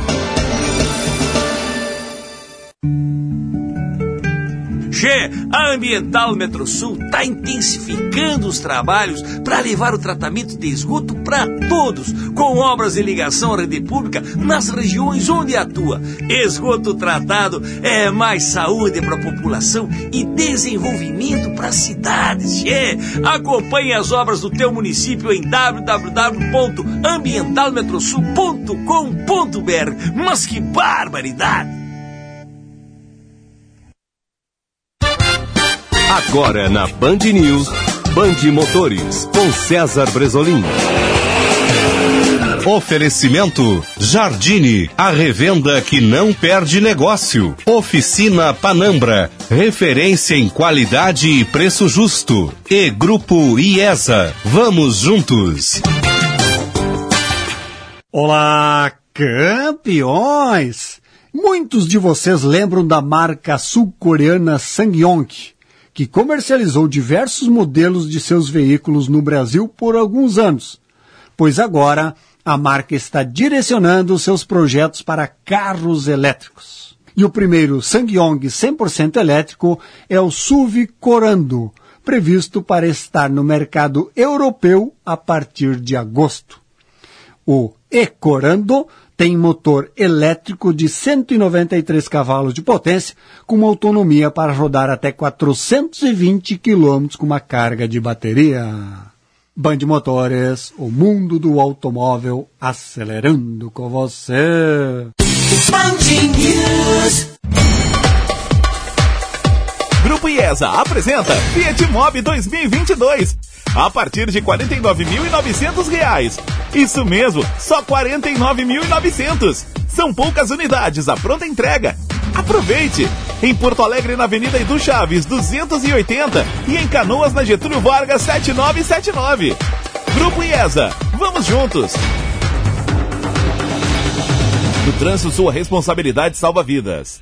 Che, a Ambiental Metrosul está intensificando os trabalhos para levar o tratamento de esgoto para todos, com obras de ligação à rede pública nas regiões onde atua. Esgoto tratado é mais saúde para a população e desenvolvimento para as cidades. Che, acompanhe as obras do teu município em www.ambientalmetrosul.com.br. Mas que barbaridade! Agora na Band News, Band Motores, com César Bresolim. Oferecimento Jardine, a revenda que não perde negócio. Oficina Panambra, referência em qualidade e preço justo. E Grupo IESA, vamos juntos. Olá, campeões! Muitos de vocês lembram da marca sul-coreana Sangyong que comercializou diversos modelos de seus veículos no Brasil por alguns anos, pois agora a marca está direcionando seus projetos para carros elétricos. E o primeiro Sangyong 100% elétrico é o SUV Corando, previsto para estar no mercado europeu a partir de agosto. O E-Corando tem motor elétrico de 193 cavalos de potência, com uma autonomia para rodar até 420 km com uma carga de bateria. Band Motores, o mundo do automóvel acelerando com você. Grupo IESA apresenta Fiat Mobi 2022 a partir de R$ 49.900. Isso mesmo, só R$ 49.900. São poucas unidades, a pronta entrega. Aproveite! Em Porto Alegre, na Avenida Edu Chaves, 280 e em Canoas, na Getúlio Vargas, 7979. Grupo IESA, vamos juntos! No trânsito, sua responsabilidade salva vidas.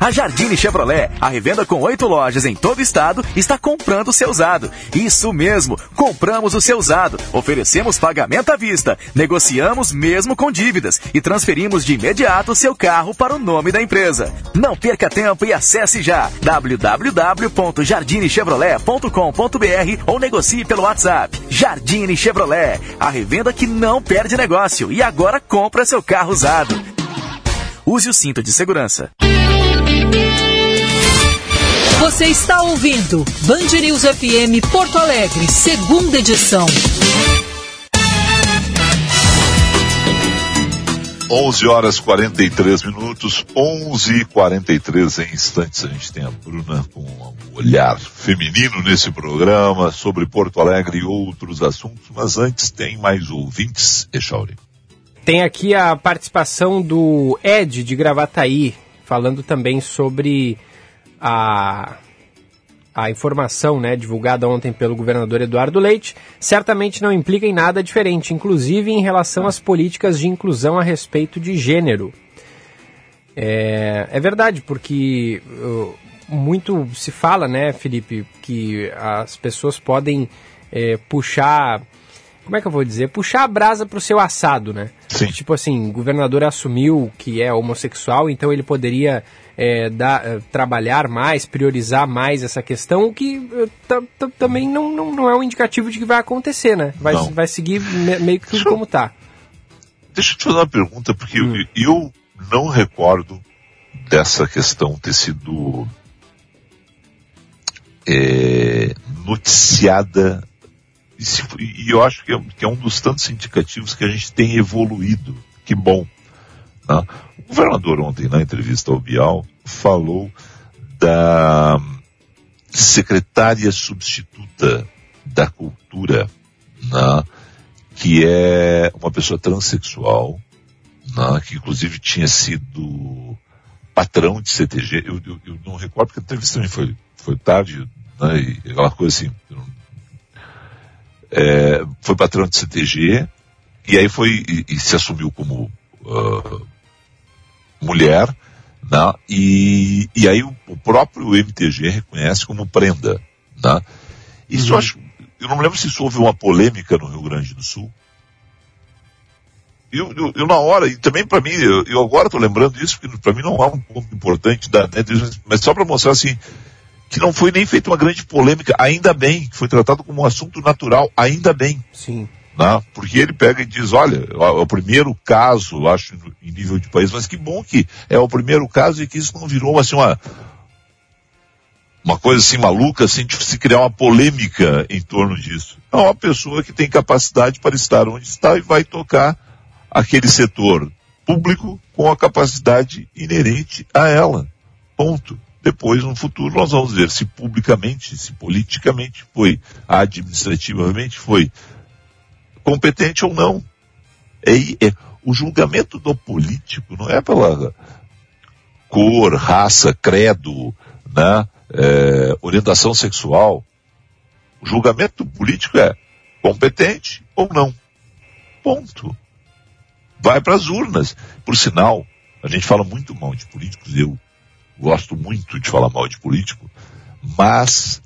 A Jardine Chevrolet, a revenda com oito lojas em todo o estado, está comprando o seu usado. Isso mesmo, compramos o seu usado. Oferecemos pagamento à vista, negociamos mesmo com dívidas e transferimos de imediato o seu carro para o nome da empresa. Não perca tempo e acesse já www.jardinechevrolet.com.br ou negocie pelo WhatsApp. Jardine Chevrolet, a revenda que não perde negócio e agora compra seu carro usado. Use o cinto de segurança. Você está ouvindo Band News FM Porto Alegre, segunda edição. 11 horas 43 minutos, 11 e 43 em instantes. A gente tem a Bruna com um olhar feminino nesse programa sobre Porto Alegre e outros assuntos, mas antes tem mais ouvintes, Echauri. Tem aqui a participação do Ed de Gravataí, falando também sobre a, a informação né, divulgada ontem pelo governador Eduardo Leite certamente não implica em nada diferente, inclusive em relação às políticas de inclusão a respeito de gênero. É, é verdade, porque uh, muito se fala, né, Felipe, que as pessoas podem é, puxar. Como é que eu vou dizer? Puxar a brasa pro seu assado, né? Sim. Tipo assim, o governador assumiu que é homossexual, então ele poderia é, dar, é, trabalhar mais, priorizar mais essa questão, o que é, também não, não, não, é um indicativo de que vai acontecer, né? Vai, vai seguir me, meio que tudo Deixa como tá. Deixa eu te fazer uma pergunta, porque Hum. eu, eu não recordo dessa questão ter sido é, noticiada e, se, e eu acho que é, que é, um dos tantos indicativos que a gente tem evoluído. Que bom. Né? O governador ontem, na entrevista ao Bial, falou da secretária substituta da cultura, né? que é uma pessoa transexual, né? que inclusive tinha sido patrão de CTG. Eu, eu, eu não recordo porque a entrevista também foi, foi tarde, né? e aquela coisa assim, é, foi patrão de CTG, e aí foi, e, e se assumiu como uh, mulher, né? e, e aí o, o, próprio MTG reconhece como prenda. Né? Isso uhum. eu acho, eu não me lembro se isso houve uma polêmica no Rio Grande do Sul. Eu, eu, eu na hora, e também para mim, eu, eu agora estou lembrando isso, porque para mim não é um ponto importante da né, mas só para mostrar assim, que não foi nem feita uma grande polêmica, ainda bem, que foi tratado como um assunto natural, ainda bem. Sim. Né? Porque ele pega e diz, olha, é o primeiro caso, acho, em nível de país, mas que bom que é o primeiro caso e que isso não virou assim uma, uma coisa assim maluca, assim, de se criar uma polêmica em torno disso. É uma pessoa que tem capacidade para estar onde está e vai tocar aquele setor público com a capacidade inerente a ela. Ponto. Depois, no futuro, nós vamos ver se publicamente, se politicamente foi, administrativamente foi competente ou não. É, é, o julgamento do político não é pela cor, raça, credo, né, é, orientação sexual. O julgamento político é competente ou não. Ponto. Vai para as urnas. Por sinal, a gente fala muito mal de políticos, eu gosto muito de falar mal de político, mas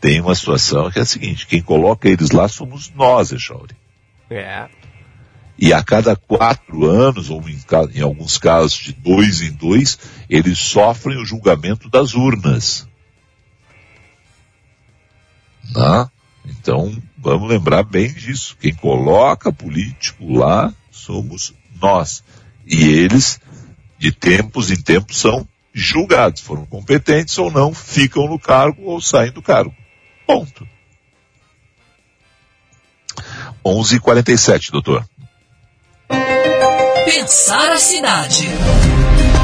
tem uma situação que é a seguinte, quem coloca eles lá somos nós, Echauri. É. E a cada quatro anos, ou em, em, alguns casos de dois em dois, eles sofrem o julgamento das urnas. Né? Então, vamos lembrar bem disso. Quem coloca político lá somos nós. E eles, de tempos em tempos, são julgados, foram competentes ou não, ficam no cargo ou saem do cargo. Ponto. 11:47, doutor. Pensar a cidade.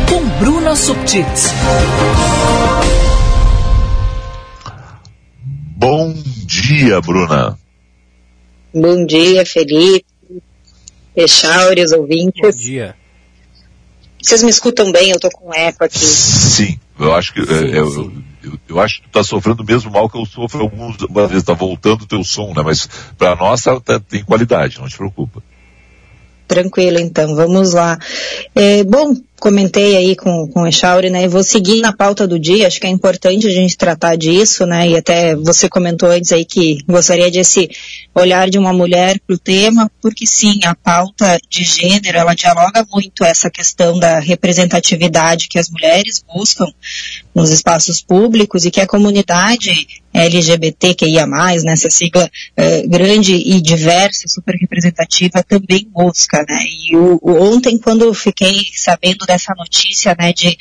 Com Bruna Subtits. Bom dia, Bruna. Bom dia, Felipe. Echauri, os ouvintes. Bom dia. Vocês me escutam bem? Eu tô com eco aqui. Sim, eu acho que sim, é, eu. Eu, eu, acho que tu tá sofrendo o mesmo mal que eu sofro algumas vezes, tá voltando o teu som, né? Mas para nós tá, tá, tem qualidade, não te preocupa. Tranquilo, então, vamos lá. É, bom, comentei aí com, com o Echauri, né? Vou seguir na pauta do dia, acho que é importante a gente tratar disso, né? E até você comentou antes aí que gostaria desse olhar de uma mulher para o tema, porque sim, a pauta de gênero, ela dialoga muito essa questão da representatividade que as mulheres buscam nos espaços públicos e que a comunidade LGBTQIA+, nessa sigla eh, grande e diversa, super representativa, também busca, né? E o, o, ontem, quando eu fiquei sabendo dessa notícia, né, de,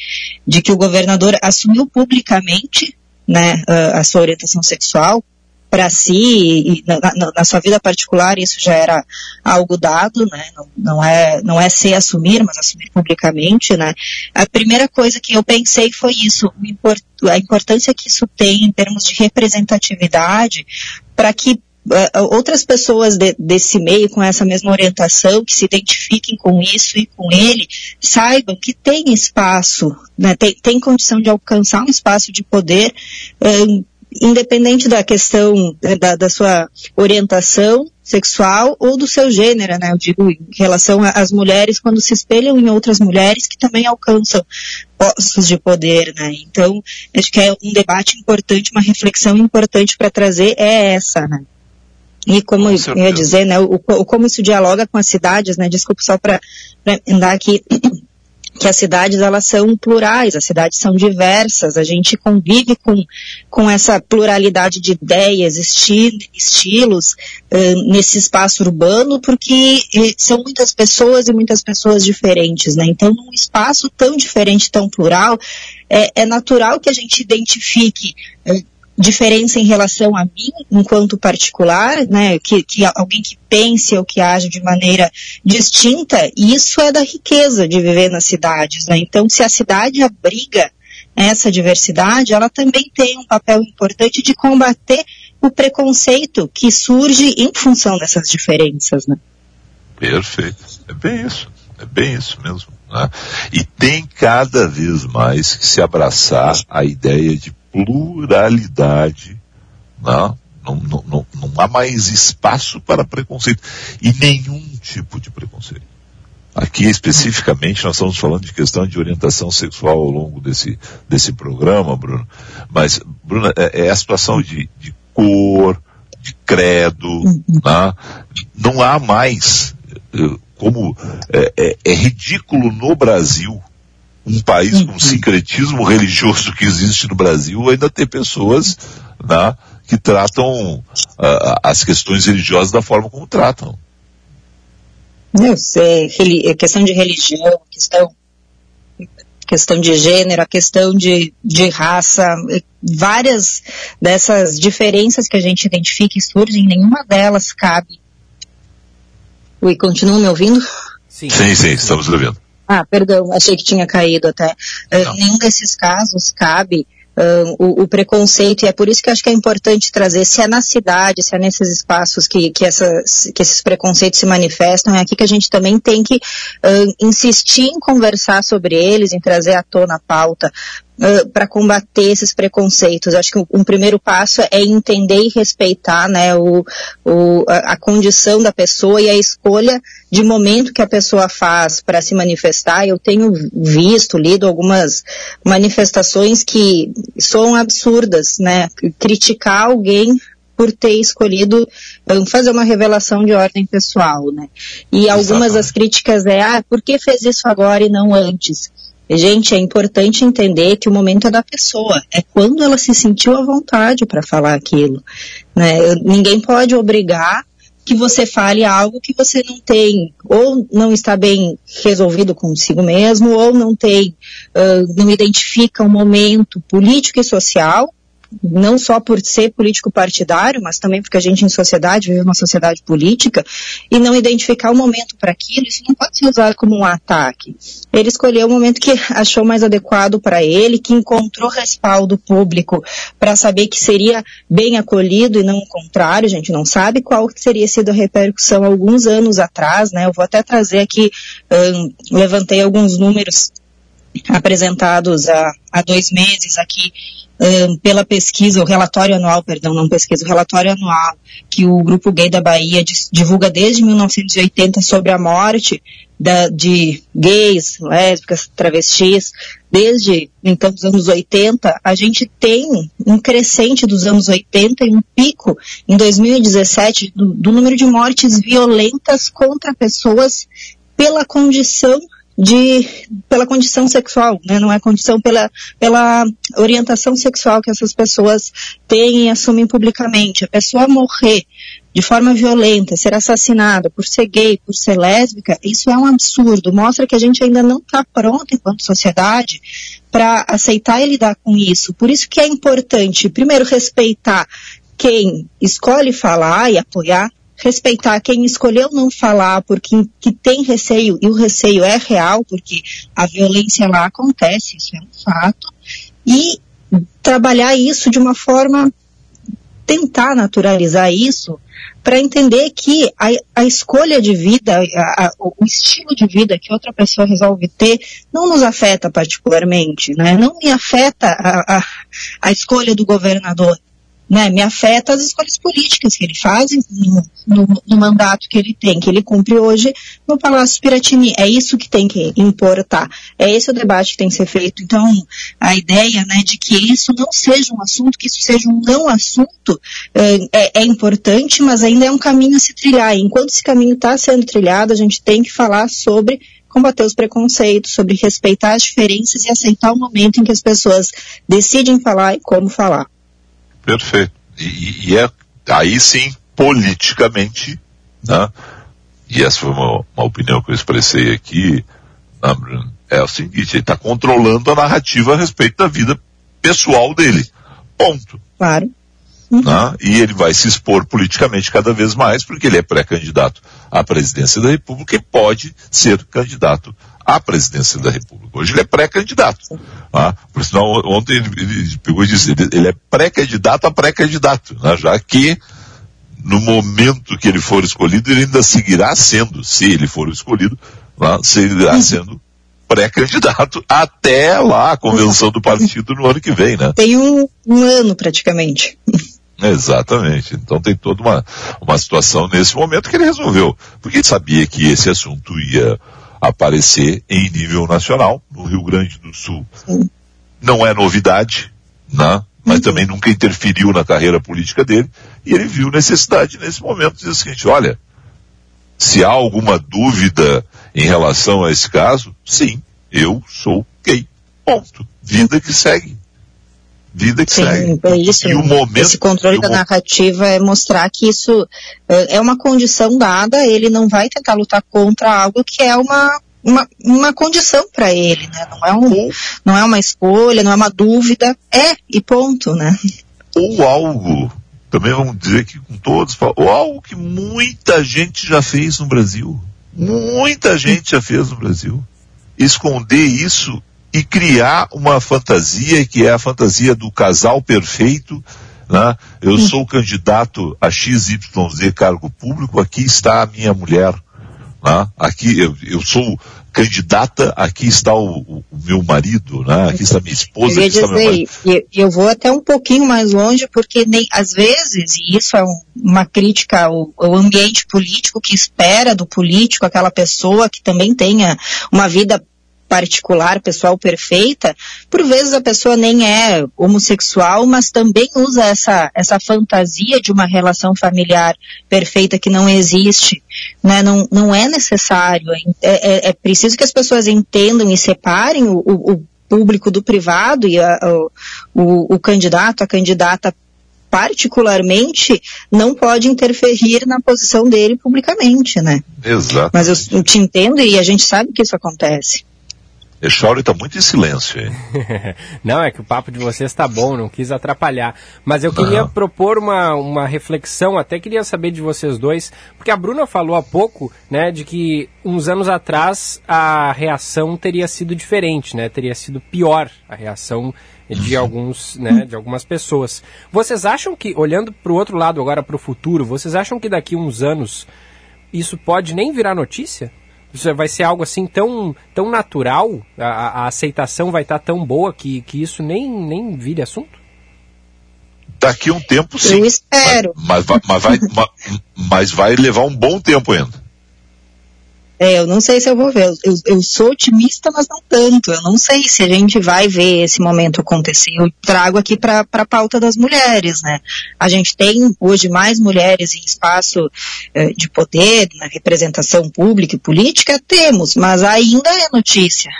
de que o governador assumiu publicamente, né, a, a sua orientação sexual, para si na, na, na, sua vida particular isso já era algo dado, né? Não, não, é não é se assumir, mas assumir publicamente, né? A primeira coisa que eu pensei foi isso, a importância que isso tem em termos de representatividade para que uh, outras pessoas de, desse meio com essa mesma orientação, que se identifiquem com isso e com ele, saibam que tem espaço, né, tem, tem condição de alcançar um espaço de poder um, independente da questão né, da, da, sua orientação sexual ou do seu gênero, né? Eu digo em relação às mulheres quando se espelham em outras mulheres que também alcançam postos de poder, né? Então, acho que é um debate importante, uma reflexão importante para trazer é essa, né? E como eu ia dizer, né, o, o, como isso dialoga com as cidades, né, desculpa só para andar aqui que as cidades elas são plurais, as cidades são diversas, a gente convive com, com essa pluralidade de ideias, esti estilos uh, nesse espaço urbano, porque uh, são muitas pessoas e muitas pessoas diferentes, né? Então, num espaço tão diferente, tão plural, é, é natural que a gente identifique uh, diferença em relação a mim, enquanto particular, né, que, que alguém que pense ou que age de maneira distinta, isso é da riqueza de viver nas cidades, né? Então, se a cidade abriga essa diversidade, ela também tem um papel importante de combater o preconceito que surge em função dessas diferenças, né? Perfeito. É bem isso. É bem isso mesmo. Né? E tem cada vez mais que se abraçar a ideia de pluralidade. Né? Não, não, não, não há mais espaço para preconceito. E nenhum tipo de preconceito. Aqui especificamente nós estamos falando de questão de orientação sexual ao longo desse, desse programa, Bruno. Mas, Bruno, é, é a situação de, de cor, de credo, né? não há mais eh, como é, é, é, ridículo no Brasil, um país com o sincretismo religioso que existe no Brasil, ainda ter pessoas né, que tratam uh, as questões religiosas da forma como tratam. Eu sei, é questão de religião, questão, questão de gênero, a questão de, de raça, várias dessas diferenças que a gente identifica e surgem, nenhuma delas cabe. Ui, continua me ouvindo? Sim, sim, sim estamos ouvindo. Ah, perdão, achei que tinha caído até. Uh, nenhum desses casos cabe uh, o, o, preconceito, e é por isso que eu acho que é importante trazer, se é na cidade, se é nesses espaços que, que, essas, que esses preconceitos se manifestam, é aqui que a gente também tem que uh, insistir em conversar sobre eles, em trazer à tona a pauta, Uh, para combater esses preconceitos. Acho que um primeiro passo é entender e respeitar né, o, o, a, a, condição da pessoa e a escolha de momento que a pessoa faz para se manifestar. Eu tenho visto, lido algumas manifestações que são absurdas, né? Criticar alguém por ter escolhido fazer uma revelação de ordem pessoal, né? E algumas das críticas é, ah, por que fez isso agora e não antes? Gente, é importante entender que o momento é da pessoa, é quando ela se sentiu à vontade para falar aquilo. Né? Ninguém pode obrigar que você fale algo que você não tem, ou não está bem resolvido consigo mesmo, ou não tem, uh, não identifica um momento político e social, não só por ser político partidário, mas também porque a gente em sociedade vive uma sociedade política, e não identificar o momento para aquilo, isso não pode ser usado como um ataque. Ele escolheu o momento que achou mais adequado para ele, que encontrou respaldo público para saber que seria bem acolhido e não o contrário, a gente não sabe qual teria sido a repercussão alguns anos atrás, né? Eu vou até trazer aqui, um, levantei alguns números apresentados há, há dois meses aqui pela pesquisa, o relatório anual, perdão, não pesquisa, o relatório anual que o Grupo Gay da Bahia divulga desde 1980 sobre a morte da, de gays, lésbicas, travestis, desde então dos anos 80, a gente tem um crescente dos anos 80 e um pico em 2017 do, do número de mortes violentas contra pessoas pela condição de pela condição sexual, né? Não é condição pela pela orientação sexual que essas pessoas têm e assumem publicamente. A pessoa morrer de forma violenta, ser assassinada por ser gay, por ser lésbica, isso é um absurdo. Mostra que a gente ainda não está pronto enquanto sociedade para aceitar e lidar com isso. Por isso que é importante, primeiro, respeitar quem escolhe falar e apoiar, respeitar quem escolheu não falar porque que tem receio, e o receio é real, porque a violência lá acontece, isso é um fato, e trabalhar isso de uma forma, tentar naturalizar isso, para entender que a, a, escolha de vida, a, a, o estilo de vida que outra pessoa resolve ter, não nos afeta particularmente, né? Não me afeta a, a escolha do governador, né, me afeta as escolhas políticas que ele faz no, no, no, mandato que ele tem, que ele cumpre hoje no Palácio Piratini. É isso que tem que importar. É esse o debate que tem que ser feito. Então, a ideia né, de que isso não seja um assunto, que isso seja um não assunto, é, é importante, mas ainda é um caminho a se trilhar. E enquanto esse caminho está sendo trilhado, a gente tem que falar sobre combater os preconceitos, sobre respeitar as diferenças e aceitar o momento em que as pessoas decidem falar e como falar. Perfeito. E, e é aí sim, politicamente, né? e essa foi uma, uma opinião que eu expressei aqui, é o seguinte, ele está controlando a narrativa a respeito da vida pessoal dele. Ponto. Claro. Né? E ele vai se expor politicamente cada vez mais, porque ele é pré-candidato à presidência da República e pode ser candidato à presidência da República. Hoje ele é pré-candidato. Né? Por sinal, ontem ele, ele, pegou e disse, ele, ele é pré-candidato a pré-candidato, né? já que no momento que ele for escolhido, ele ainda seguirá sendo, se ele for escolhido, né? seguirá sendo pré-candidato até lá a convenção do partido no ano que vem, né? Tem um, um ano praticamente. Exatamente. Então tem toda uma, uma situação nesse momento que ele resolveu. Porque ele sabia que esse assunto ia aparecer em nível nacional, no Rio Grande do Sul. Sim. Não é novidade, né? mas uhum. também nunca interferiu na carreira política dele. E ele viu necessidade nesse momento de dizer o seguinte, olha, se há alguma dúvida em relação a esse caso, sim, eu sou gay. Ponto. Vida que segue. Vida que sim, segue. É isso. E o momento, esse controle da narrativa é mostrar que isso é uma condição dada, ele não vai tentar lutar contra algo que é uma, uma, uma condição para ele, né? Não é, um, não é uma escolha, não é uma dúvida, é e ponto, né? Ou algo também vamos dizer que com todos, ou algo que muita gente já fez no Brasil. Muita gente já fez no Brasil. Esconder isso e criar uma fantasia que é a fantasia do casal perfeito. Né? Eu sou candidato a XYZ cargo público, aqui está a minha mulher. Né? Aqui eu, eu sou candidata, aqui está o, o, meu marido, né? aqui está minha esposa, aqui está meu marido. Eu, eu vou até um pouquinho mais longe, porque nem, às vezes, e isso é um, uma crítica ao, ao, ambiente político que espera do político aquela pessoa que também tenha uma vida particular, pessoal perfeita, por vezes a pessoa nem é homossexual, mas também usa essa, essa fantasia de uma relação familiar perfeita que não existe, né? Não, não é necessário, é, é, é preciso que as pessoas entendam e separem o, o, público do privado e a, o, o candidato, a candidata particularmente, não pode interferir na posição dele publicamente, né? Exato. Mas eu te entendo e a gente sabe que isso acontece. Echauri está muito em silêncio, hein? não, é que o papo de vocês está bom, não quis atrapalhar. Mas eu queria não. propor uma, uma reflexão, até queria saber de vocês dois, porque a Bruna falou há pouco, né, de que uns anos atrás a reação teria sido diferente, né? Teria sido pior a reação de uhum. alguns, né, de algumas pessoas. Vocês acham que, olhando para o outro lado agora para o futuro, vocês acham que daqui uns anos isso pode nem virar notícia? Isso vai ser algo assim tão, tão natural, a, a aceitação vai estar tão boa que, que isso nem, nem vire assunto? Daqui a um tempo sim. Eu espero. Mas, mas, mas, vai, mas, mas vai levar um bom tempo ainda. É, eu não sei se eu vou ver. Eu, eu, sou otimista, mas não tanto. Eu não sei se a gente vai ver esse momento acontecer. Eu trago aqui para a pauta das mulheres, né? A gente tem hoje mais mulheres em espaço eh, de poder, na representação pública e política? Temos, mas ainda é notícia.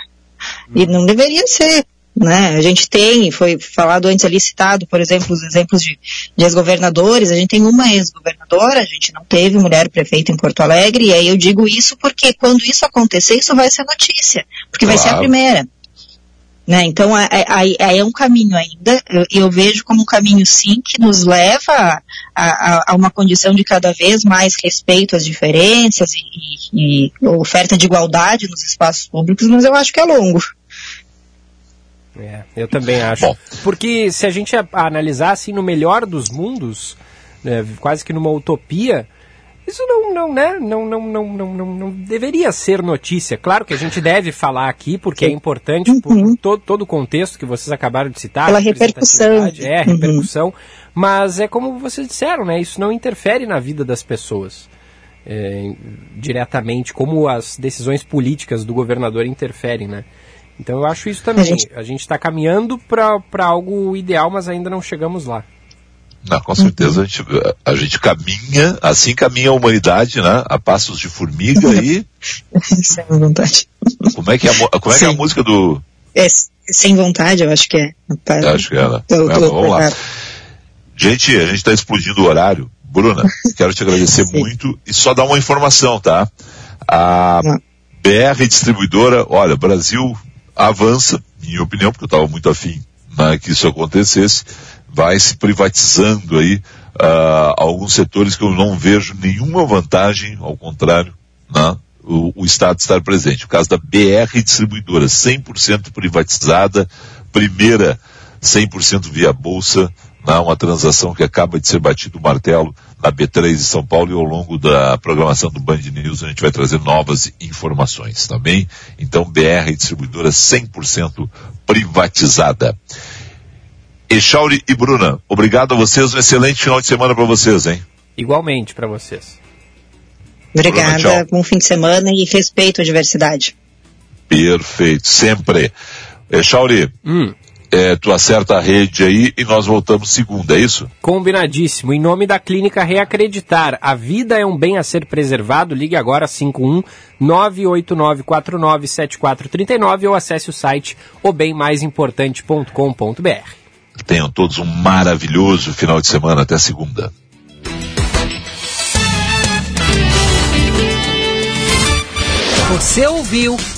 E não deveria ser. Né? A gente tem, foi falado antes ali, citado, por exemplo, os exemplos de, de ex-governadores, a gente tem uma ex-governadora, a gente não teve mulher prefeita em Porto Alegre, e aí eu digo isso porque quando isso acontecer, isso vai ser notícia, porque claro. vai ser a primeira. Né? Então, aí é um caminho ainda, eu, eu, vejo como um caminho sim que nos leva a, a, a, uma condição de cada vez mais respeito às diferenças e, e, e oferta de igualdade nos espaços públicos, mas eu acho que é longo. É, eu também acho. Bom. Porque se a gente analisar assim no melhor dos mundos, né, quase que numa utopia, isso não, não, né, não, não, não, não, não, não deveria ser notícia. Claro que a gente deve falar aqui, porque é importante por uhum. todo, todo o contexto que vocês acabaram de citar. Pela repercussão. É, uhum. repercussão. Mas é como vocês disseram, né? Isso não interfere na vida das pessoas. É, diretamente, como as decisões políticas do governador interferem, né? Então eu acho isso também. A gente está caminhando para algo ideal, mas ainda não chegamos lá. Não, com certeza a gente, a gente caminha, assim caminha a humanidade, né? A passos de formiga e. Sem vontade. Como é que é a, como é, que é a música do. É, sem vontade, eu acho que é. Eu acho que é, né? Tô, tô, vamos lá. Gente, a gente está explodindo o horário. Bruna, quero te agradecer muito e só dar uma informação, tá? A BR Distribuidora, olha, Brasil avança, minha opinião, porque eu estava muito afim né, que isso acontecesse, vai se privatizando aí uh, alguns setores que eu não vejo nenhuma vantagem, ao contrário, né? o, o Estado estar presente. O caso da BR Distribuidora, 100% privatizada, primeira 100% via Bolsa, né? uma transação que acaba de ser batido o martelo na B3 de São Paulo e ao longo da programação do Band News a gente vai trazer novas informações também. Então, BR Distribuidora 100% privatizada. Echauri e Bruna, obrigado a vocês, um excelente final de semana para vocês, hein? Igualmente para vocês. Obrigada, Bruna, bom fim de semana e respeito à diversidade. Perfeito, sempre. Echauri, hum. É, tu acerta a rede aí e nós voltamos segunda, é isso? Combinadíssimo. Em nome da Clínica Reacreditar, a vida é um bem a ser preservado. Ligue agora 51 989497439 ou acesse o site obemmaisimportante.com.br. Tenham todos um maravilhoso final de semana. Até segunda. Você ouviu